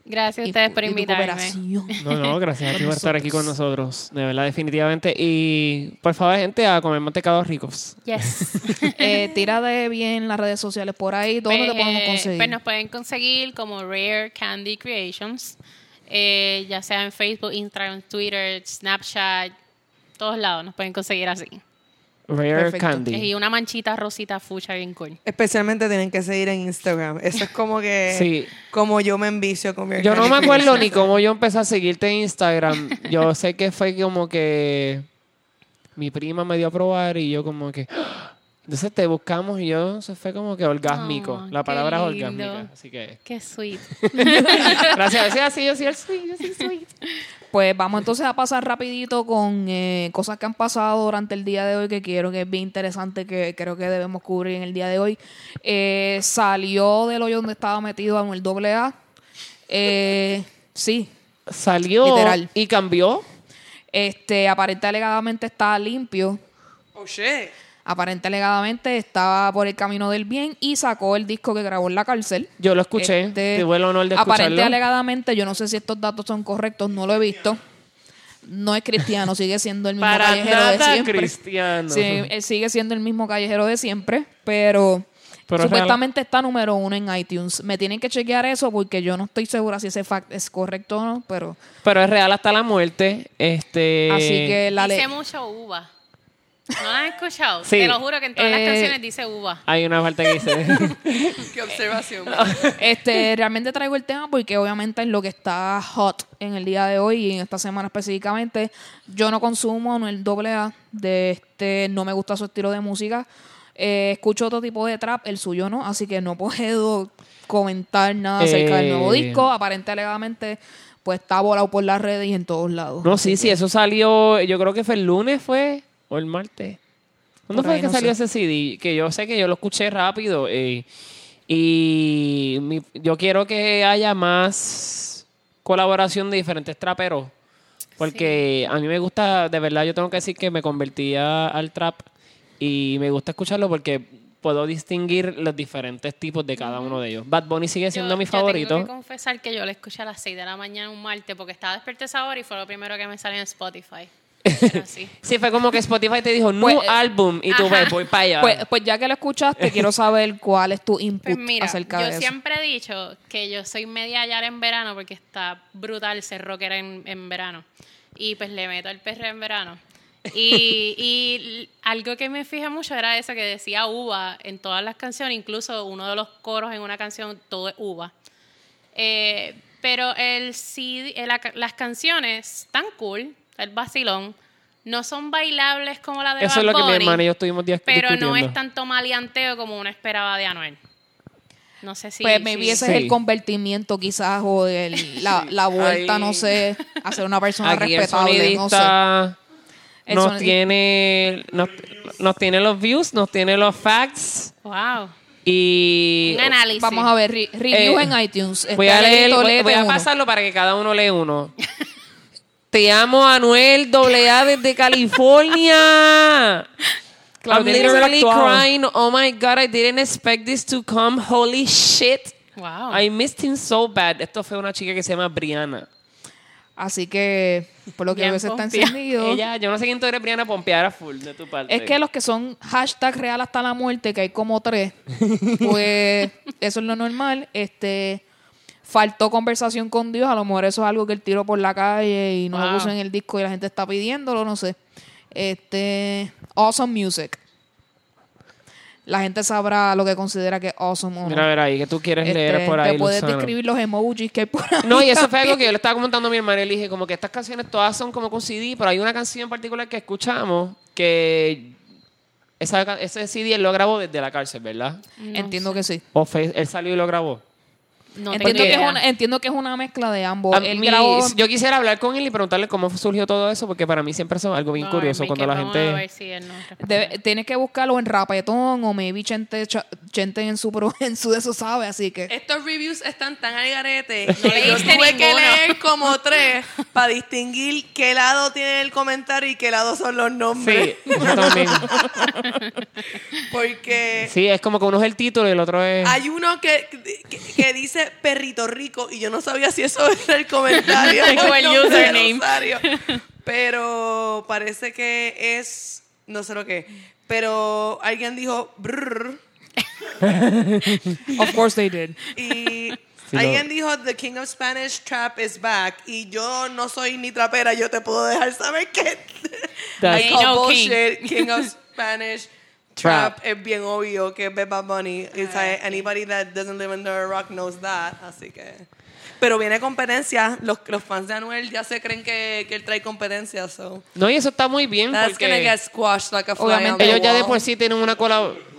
Gracias a ustedes por y invitarme. No, no, gracias a ti por estar aquí con nosotros. De verdad, definitivamente. Y por favor, gente, a comer mantecados ricos. Yes. Eh, tírate bien las redes sociales por ahí. ¿Dónde te Pues, podemos eh, conseguir? Pues nos pueden conseguir como Rare Candy Creations, eh, ya sea en Facebook, Instagram, Twitter, Snapchat, todos lados nos pueden conseguir así. Rare Perfecto. Candy. Y una manchita rosita fucha bien cool. Especialmente tienen que seguir en Instagram. Eso es como que Sí. como yo me envicio con Rare Yo no me acuerdo ni cómo yo empecé a seguirte en Instagram. Yo sé que fue como que mi prima me dio a probar y yo como que... Entonces te buscamos y yo se fue como que orgásmico. Oh, La palabra es orgásmica. Así que... Qué sweet. Gracias. Sí, así, yo sí, el sweet, yo sí sweet. Pues vamos entonces a pasar rapidito con eh, cosas que han pasado durante el día de hoy que quiero, que es bien interesante, que creo que debemos cubrir en el día de hoy. Eh, salió del hoyo donde estaba metido en el doble A. Eh, sí, Salió Literal. y cambió. este, aparente alegadamente está limpio. Oh shit. Aparente alegadamente estaba por el camino del bien y sacó el disco que grabó en la cárcel. Yo lo escuché. Este, Tuve el honor de Aparente escucharlo. alegadamente, yo no sé si estos datos son correctos, no lo he visto. No es cristiano, sigue siendo el mismo Para callejero de nada siempre. cristiano. Sí, él sigue siendo el mismo callejero de siempre, pero, Pero es supuestamente está número uno en iTunes. Me tienen que chequear eso porque yo no estoy segura si ese fact es correcto o no, pero Pero es real hasta la muerte. Este... así que la dice ley. mucho uva. ¿No la has escuchado? Sí. Te lo juro que en todas Eh, las canciones dice uva. Hay una parte que dice... Qué observación. Este, realmente traigo el tema porque obviamente es lo que está hot en el día de hoy y en esta semana específicamente. Yo no consumo no el doble A de este, no me gusta su estilo de música. Eh, escucho otro tipo de trap, el suyo no, así que no puedo comentar nada acerca del nuevo Eh. disco. Aparente alegadamente, pues está volado por las redes y en todos lados. No, sí, sí, eso salió, yo creo que fue el lunes, fue, o el martes. ¿Cuándo fue que no salió sé. ese CD? Que yo sé que yo lo escuché rápido. eh, y mi- yo quiero que haya más colaboración de diferentes traperos. Porque a mí me gusta, de verdad, yo tengo que decir que me convertí a- al trap y me gusta escucharlo porque puedo distinguir los diferentes tipos de cada uno de ellos. Bad Bunny sigue siendo Yo- mi Yo favorito. tengo que confesar que yo lo escuché a las 6 de la mañana un martes porque estaba despierta esa hora y fue lo primero que me salió en Spotify. Sí. Sí, fue como que Spotify te dijo, no Pues, eh, álbum, y tú ajá. ves, voy para allá. Pues, pues ya que lo escuchaste, quiero saber cuál es tu input Pues mira, acerca yo de eso. siempre he dicho que yo soy media yara en verano porque está brutal ser rockera en, en verano. Y pues le meto el perro en verano. Y, algo que me fijé mucho era eso que decía uva en todas las canciones, incluso uno de los coros en una canción, todo es uva. Eh, Pero el CD, eh, las canciones tan cool, el vacilón, no son bailables como la de Eso es lo que mi hermana y yo estuvimos dis- Pero no es tanto maleanteo como uno esperaba de Anuel. No sé si... pues si- maybe ese Sí. es el convertimiento quizás o el- la, la vuelta, Ahí- no sé, a ser una persona Aquí el respetable, no sé. El nos tiene nos, nos tiene los views, nos tiene los facts Wow. y Un análisis. Vamos a ver, re- review Eh, en iTunes. voy a leer, voy, voy a pasarlo para que cada uno lee uno. Te amo, Anuel AA desde California. I'm literally crying. Oh my God, I didn't expect this to come. Holy shit. Wow. I missed him so bad. Esto fue una chica que se llama Brianna. Así que, por lo que veo, se está encendido. Ella, yo no sé quién tú eres, Brianna, pompeara full de tu parte. Es que los que son hashtag real hasta la muerte, que hay como tres, pues eso es lo normal. Este faltó conversación con Dios, a lo mejor eso es algo que él tiró por la calle y no lo puso en el disco y la gente está pidiéndolo, no sé. Este awesome music. La gente sabrá lo que considera que es awesome o no. Mira, a ver ahí, que tú quieres Este, leer por ahí, te puedes describir los emojis que hay por ahí. No, y eso fue algo que yo le estaba comentando a mi hermana y le dije, como que estas canciones todas son como con CD, pero hay una canción en particular que escuchamos que esa, ese CD él lo grabó desde la cárcel, ¿verdad? Entiendo que sí. O fue- él salió y lo grabó. No Entiendo que, es una, entiendo que es una mezcla de ambos. A Él mí- grabó Yo quisiera hablar con él y preguntarle cómo surgió todo eso, porque para mí siempre es algo bien No, curioso cuando la gente... si. Debe- tienes que buscarlo en Rapetón o maybe Chente, Cha- Chente en su pro- en su de eso sabe, así que Estos reviews están tan al garete No yo tuve que leer como tres para distinguir qué lado tiene el comentario y qué lado son los nombres. Sí, yo también. Porque Sí, es como que uno es el título y el otro es... hay uno que, que, que dice perrito rico y yo no sabía si eso era el comentario O el username. Pero parece que es, no sé lo que, pero alguien dijo brrr of course they did. y Sí, alguien dijo The King of Spanish Trap is back y yo no soy ni trapera, yo te puedo dejar saber que I call no bullshit. King. of Spanish Trap. Trap es bien obvio que es Bad Bunny. It's like, anybody that doesn't live under a rock knows that, así que pero viene competencia, los, los fans de Anuel ya se creen que, que él trae competencia, so No, y eso está muy bien that's gonna porque get squashed like a fly Obviamente on the ellos ya de wall. por sí tienen una colaboración.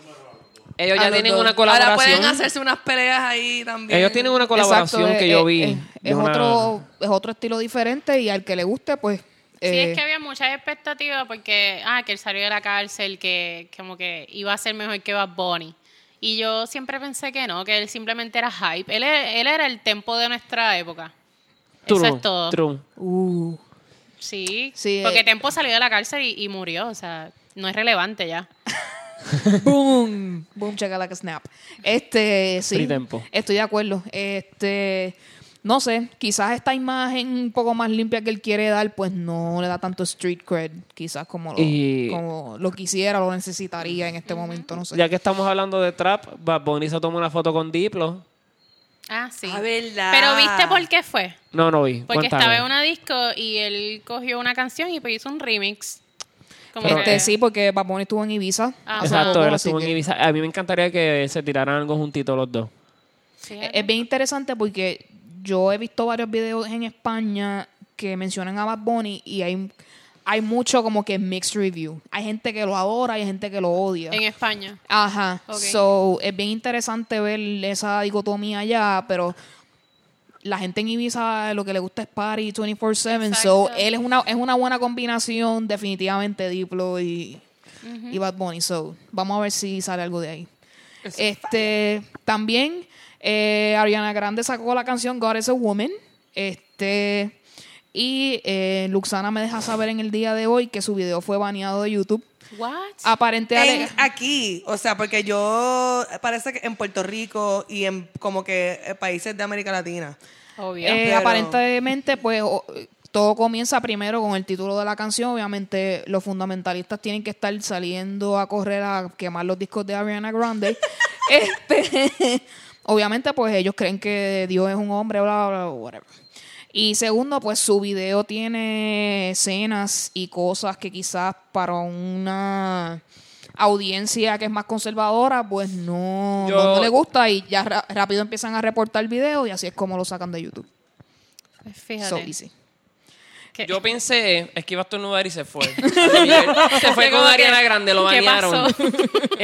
Ellos A ya los tienen dos. una Ahora colaboración. pueden hacerse unas peleas ahí también. Ellos tienen una colaboración Exacto, que es- yo vi. Es, de es una- otro, es otro estilo diferente y al que le guste, pues. Sí, eh, es que había muchas expectativas porque, ah, que él salió de la cárcel, que como que iba a ser mejor que Bad Bunny. Y yo siempre pensé que no, que él simplemente era hype. Él, e- él era el tempo de nuestra época. True, Eso es todo. true. uh, Sí, Sí, porque eh. Tempo salió de la cárcel y, y murió, o sea, no es relevante ya. boom, boom, checa like a snap. Este, sí. Free tempo. Estoy de acuerdo. Este, no sé, quizás esta imagen un poco más limpia que él quiere dar, pues no le da tanto street cred, quizás como lo, Y- como lo quisiera, lo necesitaría en este momento, no sé. Ya que estamos hablando de trap, Bad Bunny se tomó una foto con Diplo. Ah, sí. Ah, verdad. Pero ¿viste por qué fue? No, no vi. Porque Cuéntame. estaba en una disco y él cogió una canción y pues hizo un remix. Como Este, que- sí, porque Bad Bunny estuvo en Ibiza. Ah, Exacto, poco, él estuvo en Ibiza. A mí me encantaría que se tiraran algo juntitos los dos. Sí, Es bien interesante porque yo he visto varios videos en España que mencionan a Bad Bunny y hay, hay mucho como que mixed review. Hay gente que lo adora y hay gente que lo odia. en España. Ajá. Ok. So, es bien interesante ver esa dicotomía allá, pero la gente en Ibiza lo que le gusta es party 24/7, so él es una es una buena combinación definitivamente Diplo y, y Bad Bunny, so vamos a ver si sale algo de ahí. Este también eh, Ariana Grande sacó la canción God is a Woman. Este y eh, Luxana me deja saber en el día de hoy que su video fue baneado de YouTube. What? Aparente En- aquí, o sea, porque yo parece que en Puerto Rico y en como que eh, países de América Latina. Obvio. Eh, Pero- Aparentemente, pues o- todo comienza primero con el título de la canción. Obviamente, los fundamentalistas tienen que estar saliendo a correr a quemar los discos de Ariana Grande. este, obviamente, pues ellos creen que Dios es un hombre, bla, bla, bla, whatever. Y segundo, pues su video tiene escenas y cosas que quizás para una audiencia que es más conservadora, pues no, Yo- no- no le gusta y ya ra- rápido empiezan a reportar el video y así es como lo sacan de YouTube. Pues fíjate. So easy. Yo pensé, es que iba a estornudar y se fue. se fue con que, Ariana Grande, lo ¿qué banearon. pasó?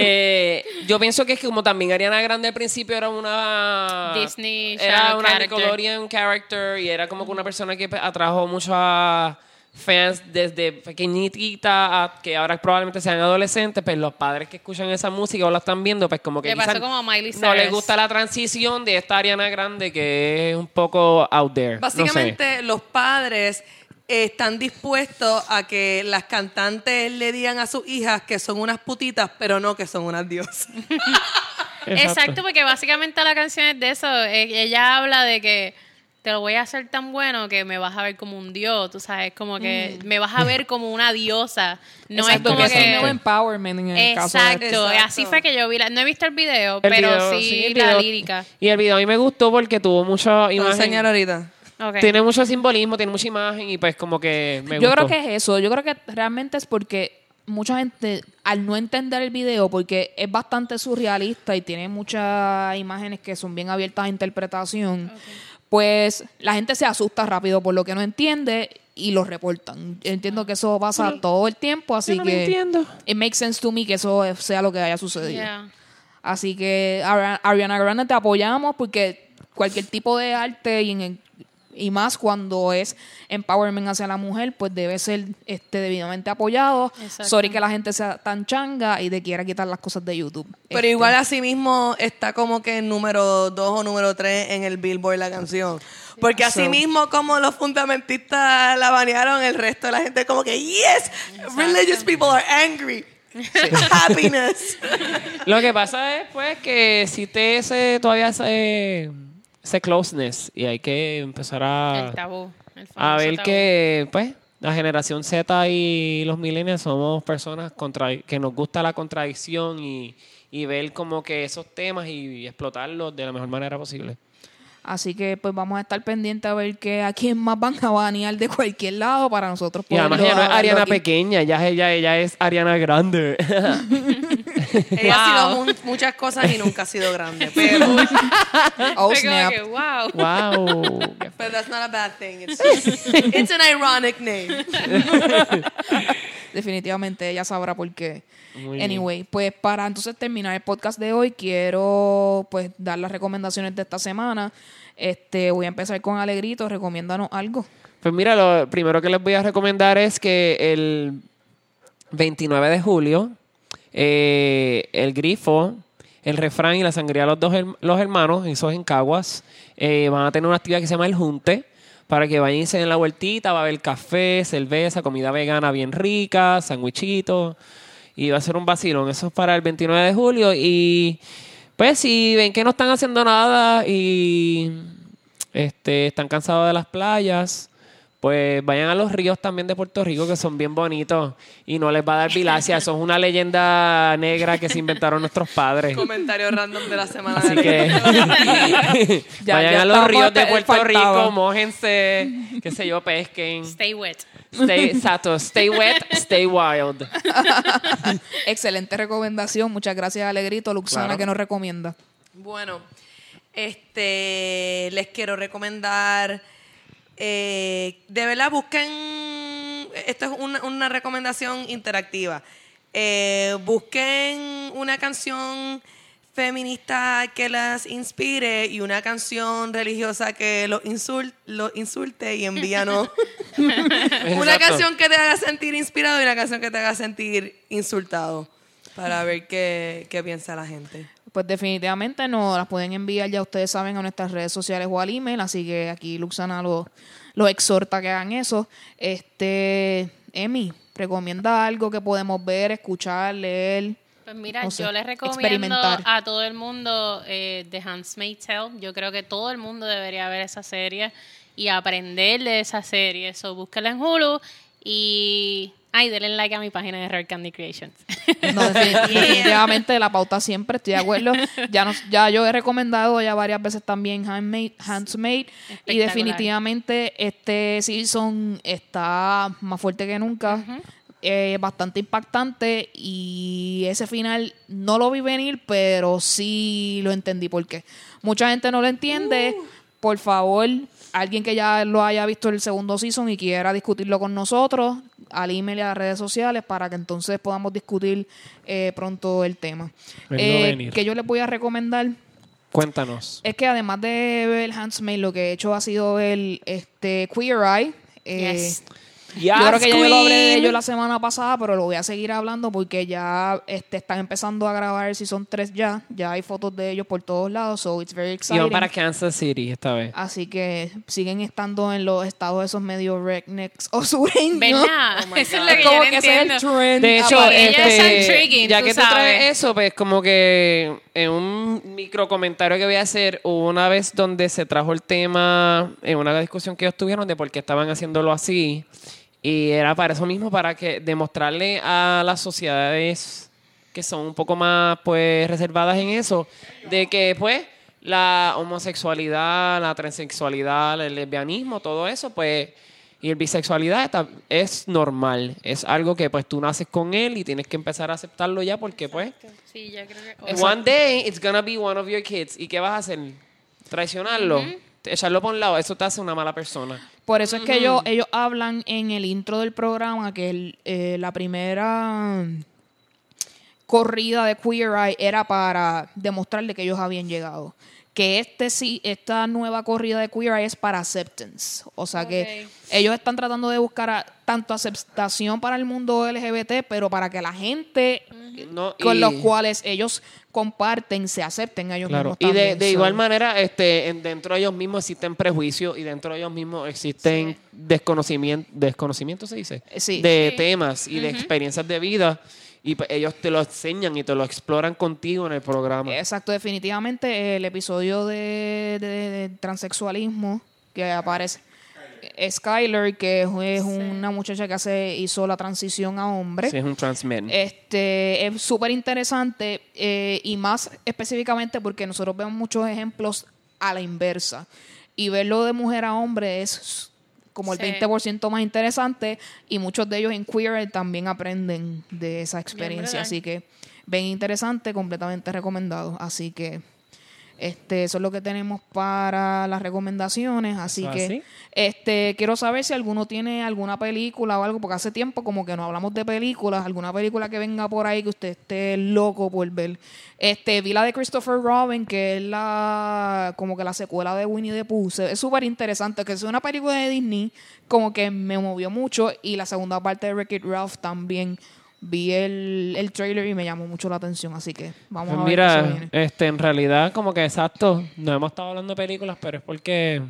Eh, yo pienso que es que como también Ariana Grande al principio era una... Disney Era una character. Nickelodeon character y era como que una persona que atrajo mucho a fans desde pequeñitita a que ahora probablemente sean adolescentes, pues los padres que escuchan esa música o la están viendo, pues como que pasó como a Miley no les gusta la transición de esta Ariana Grande que es un poco out there. No sé. Básicamente, los padres están dispuestos a que las cantantes le digan a sus hijas que son unas putitas, pero no que son unas diosas. Exacto, porque básicamente la canción es de eso. E- Ella habla de que te lo voy a hacer tan bueno que me vas a ver como un dios, tú sabes, como que me vas a ver como una diosa. No Exacto, es como que es un nuevo que... empowerment en el caso de... Exacto, Exacto. así fue que yo vi la... No he visto el video, El pero video, sí, el la lírica. Y el video a mí me gustó porque tuvo mucha Lo voy a imagen. enseñar ahorita. Tiene mucho simbolismo, tiene mucha imagen y pues como que me Yo gustó. creo que es eso. Yo creo que realmente es porque mucha gente, al no entender el video, porque es bastante surrealista y tiene muchas imágenes que son bien abiertas a interpretación, pues la gente se asusta rápido por lo que no entiende y lo reportan. Entiendo que eso pasa todo el tiempo, así yo no lo que entiendo. it makes sense to me que eso sea lo que haya sucedido. Yeah. Así que Ari- Ariana Grande te apoyamos porque cualquier tipo de arte y, en- y más cuando es empowerment hacia la mujer, pues debe ser este debidamente apoyado. Exacto. Sorry que la gente sea tan changa y te quiera quitar las cosas de YouTube. Pero Este, igual así mismo está como que número 2 o número 3 en el Billboard la canción. Porque así So- mismo como los fundamentistas la banearon, el resto de la gente como que, yes, religious people are angry. Happiness. Lo que pasa es pues que existe ese todavía ese, ese closeness y hay que empezar a, El tabú. el a ver tabú. que pues la generación Z y los millennials somos personas contra, que nos gusta la contradicción y, y ver como que esos temas y, explotarlos de la mejor manera posible. Así que pues vamos a estar pendientes a ver que a quién más van a banear de cualquier lado para nosotros Y además ella no es Ariana aquí. pequeña, ella, ella es Ariana grande. Ella ha sido mu- muchas cosas y nunca ha sido grande. Pero, Oh, Fue como snap. que, wow. wow. but that's not a bad thing. It's, just, it's an ironic name. Definitivamente ella sabrá por qué. Muy bien. anyway, pues para entonces terminar el podcast de hoy, quiero pues dar las recomendaciones de esta semana. Este, voy a empezar con Alegrito, recomiéndanos algo. Pues mira, lo primero que les voy a recomendar es que el 29 de julio, eh, el Grifo, el Refrán y la Sangría de los dos los hermanos, esos en Caguas, eh, van a tener una actividad que se llama El Junte, para que vayan y se den la vueltita, va a haber café, cerveza, comida vegana bien rica, sandwichitos, y va a ser un vacilón. Eso es para el 29 de julio y pues si ven que no están haciendo nada y este, están cansados de las playas, pues vayan a los ríos también de Puerto Rico que son bien bonitos y no les va a dar bilacia. Eso es una leyenda negra que se inventaron nuestros padres. Comentario random de la semana. Así que Ya- vayan ya a los ríos de Puerto faltaba. Rico, mójense, qué sé yo, pesquen. Stay wet. Stay, exacto, stay wet, stay wild. Excelente recomendación. Muchas gracias, Alegrito. Luxana, Claro. que nos recomienda. Bueno, este, les quiero recomendar, eh, de verdad busquen, esto es una, una recomendación interactiva, Eh, busquen una canción feminista que las inspire y una canción religiosa que los insul- los insulte y envíanos una Exacto. canción que te haga sentir inspirado y una canción que te haga sentir insultado para ver qué, qué piensa la gente. Pues definitivamente nos las pueden enviar, ya ustedes saben, a nuestras redes sociales o al email, así que aquí Luxana los lo exhorta a que hagan eso. Este, Emi, recomienda algo que podemos ver, escuchar, leer. Pues mira, No sé, yo les recomiendo a todo el mundo eh, The Handmaid's Tale. Yo creo que todo el mundo debería ver esa serie y aprender de esa serie. So, búsquela en Hulu y... Ay, denle like a mi página de Rare Candy Creations. No, defini- definitivamente la pauta siempre, estoy de acuerdo. Ya, nos, ya yo he recomendado ya varias veces también Handmade, Handsmade y definitivamente este season está más fuerte que nunca. eh, bastante impactante y ese final no lo vi venir, pero sí lo entendí porque mucha gente no lo entiende, por favor, alguien que ya lo haya visto el segundo season y quiera discutirlo con nosotros, al email y a las redes sociales para que entonces podamos discutir eh, pronto el tema. Eh, venir. que yo les voy a recomendar Cuéntanos. es que además de ver Handsmaid, lo que he hecho ha sido ver este Queer Eye. Eh, Yes. Yo creo que ya yo lo hablé de ellos la semana pasada, pero lo voy a seguir hablando porque ya este, están empezando a grabar si son tres ya. Ya hay fotos de ellos por todos lados, so it's very Y exciting. van para Kansas City esta vez. Así que siguen estando en los estados esos medio rednecks o sureños. ¿Verdad? Eso es lo que yo Como no que ese es el entiendo. trend. De hecho, este, ya tú que tú sabes. traes eso, pues como que en un micro comentario que voy a hacer, hubo una vez donde se trajo el tema en una discusión que ellos tuvieron de por qué estaban haciéndolo así. Y era para eso mismo, para que demostrarle a las sociedades que son un poco más pues reservadas en eso, de que pues la homosexualidad, la transexualidad, el lesbianismo, todo eso, pues, y el bisexualidad está- es normal. Es algo que pues tú naces con él y tienes que empezar a aceptarlo ya porque pues Sí, yo creo que... one day it's gonna be one of your kids. ¿Y qué vas a hacer? Traicionarlo, echarlo por un lado, eso te hace una mala persona. Por eso es que ellos, ellos hablan en el intro del programa que el- eh, la primera corrida de Queer Eye era para demostrarle que ellos habían llegado. Que este sí, esta nueva corrida de Queer Eye es para acceptance. O sea que ellos están tratando de buscar a- tanto aceptación para el mundo LGBT, pero para que la gente No, con y- los cuales ellos comparten se acepten a ellos Claro, mismos. y de, también. de So, igual manera, este, en- dentro de ellos mismos existen prejuicios y dentro de ellos mismos existen desconocimiento, desconocimiento se dice, sí. de Sí. temas y de experiencias de vida y pues, ellos te lo enseñan y te lo exploran contigo en el programa. Exacto, definitivamente el episodio de, de- de transexualismo que aparece Skyler, que es, es una muchacha que hace, hizo la transición a hombre. Sí, es un transmen. Este es súper interesante eh, y más específicamente porque nosotros vemos muchos ejemplos a la inversa. Y verlo de mujer a hombre es como el Sí. 20% más interesante y muchos de ellos en Queer también aprenden de esa experiencia. Así que ven interesante, completamente recomendado. Así que este, eso es lo que tenemos para las recomendaciones. Así ¿Eso que este, quiero saber si alguno tiene alguna película o algo, porque hace tiempo como que no hablamos de películas, alguna película que venga por ahí que usted esté loco por ver. Este, vi la de Christopher Robin, que es la como que la secuela de Winnie the Pooh. Es súper interesante, que es una película de Disney, como que me movió mucho. Y la segunda parte de Wreck-It Ralph también. Vi el, el trailer y me llamó mucho la atención, así que vamos Pues a ver qué se mira, viene. este, en realidad, como que exacto, no hemos estado hablando de películas, pero es porque.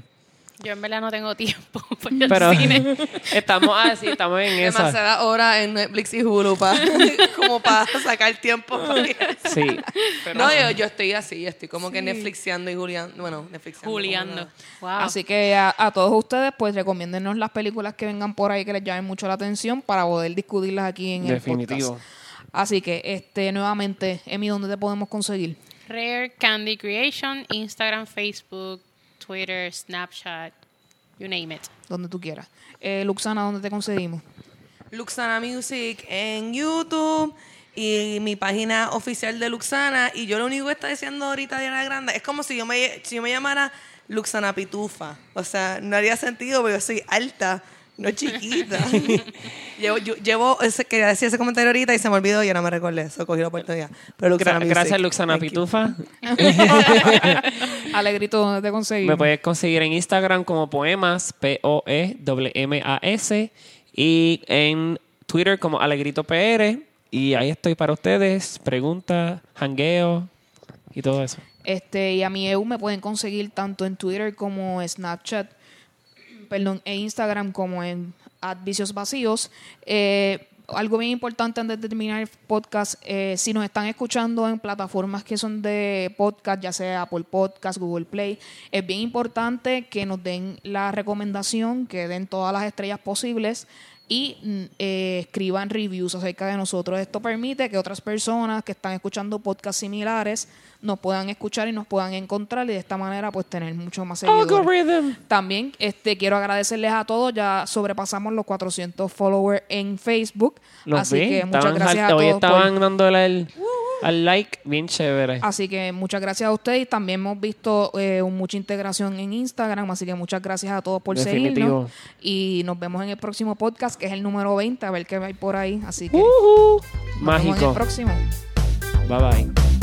Yo en verdad no tengo tiempo para ir al Pero cine. estamos así, estamos en esa. Demasiadas horas en Netflix y Hulu pa- como para sacar tiempo. para ir al Sí. Pero- No, yo, yo estoy así, estoy como que Netflixeando y Juliando. Bueno, Netflixeando. Juliando. Wow. Así que a, a todos ustedes, pues recomiéndenos las películas que vengan por ahí que les llamen mucho la atención para poder discutirlas aquí en el Definitivo. podcast. Así que, este, nuevamente, Emi, ¿dónde te podemos conseguir? Rare Candy Creation, Instagram, Facebook, Twitter, Snapchat, you name it. Donde tú quieras. Eh, Luxana, ¿dónde te conseguimos? Luxana Music en YouTube y mi página oficial de Luxana. Y yo lo único que está diciendo ahorita Diana Grande es como si yo me, si yo me llamara Luxana Pitufa. O sea, no haría sentido porque yo soy alta, no chiquita. llevo, yo- llevo ese, quería decir ese comentario ahorita y se me olvidó y ya no me recordé. Eso cogí la oportunidad. Pero Luxana Gra- Music. gracias, Luxana. Pitufa. Alegrito, ¿dónde te conseguimos? Me puedes conseguir en Instagram como Poemas, P-O-E-M-A-S, y en Twitter como Alegrito PR. Y ahí estoy para ustedes. Preguntas, hangueo y todo eso. Este, y a mi EU me pueden conseguir tanto en Twitter como Snapchat, perdón, e Instagram como en Vicios Vacíos. Eh, algo bien importante antes de terminar el podcast, eh, si nos están escuchando en plataformas que son de podcast, ya sea Apple Podcast, Google Play, es bien importante que nos den la recomendación, que den todas las estrellas posibles y mm, eh, escriban reviews acerca de nosotros. Esto permite que otras personas que están escuchando podcasts similares nos puedan escuchar y nos puedan encontrar y de esta manera pues tener mucho más seguidores. Algorithm. También este, quiero agradecerles a todos. Ya sobrepasamos los 400 followers en Facebook. Los así vi. que muchas Estaban gracias a Hoy todos. por- estaban dándole el... al like, bien chévere. Así que muchas gracias a ustedes. También hemos visto eh, mucha integración en Instagram, así que muchas gracias a todos por Definitivo. seguirnos. Y nos vemos en el próximo podcast, que es el número 20, a ver qué hay por ahí. Así que Ujú. nos vemos en el Mágico. próximo. Bye bye.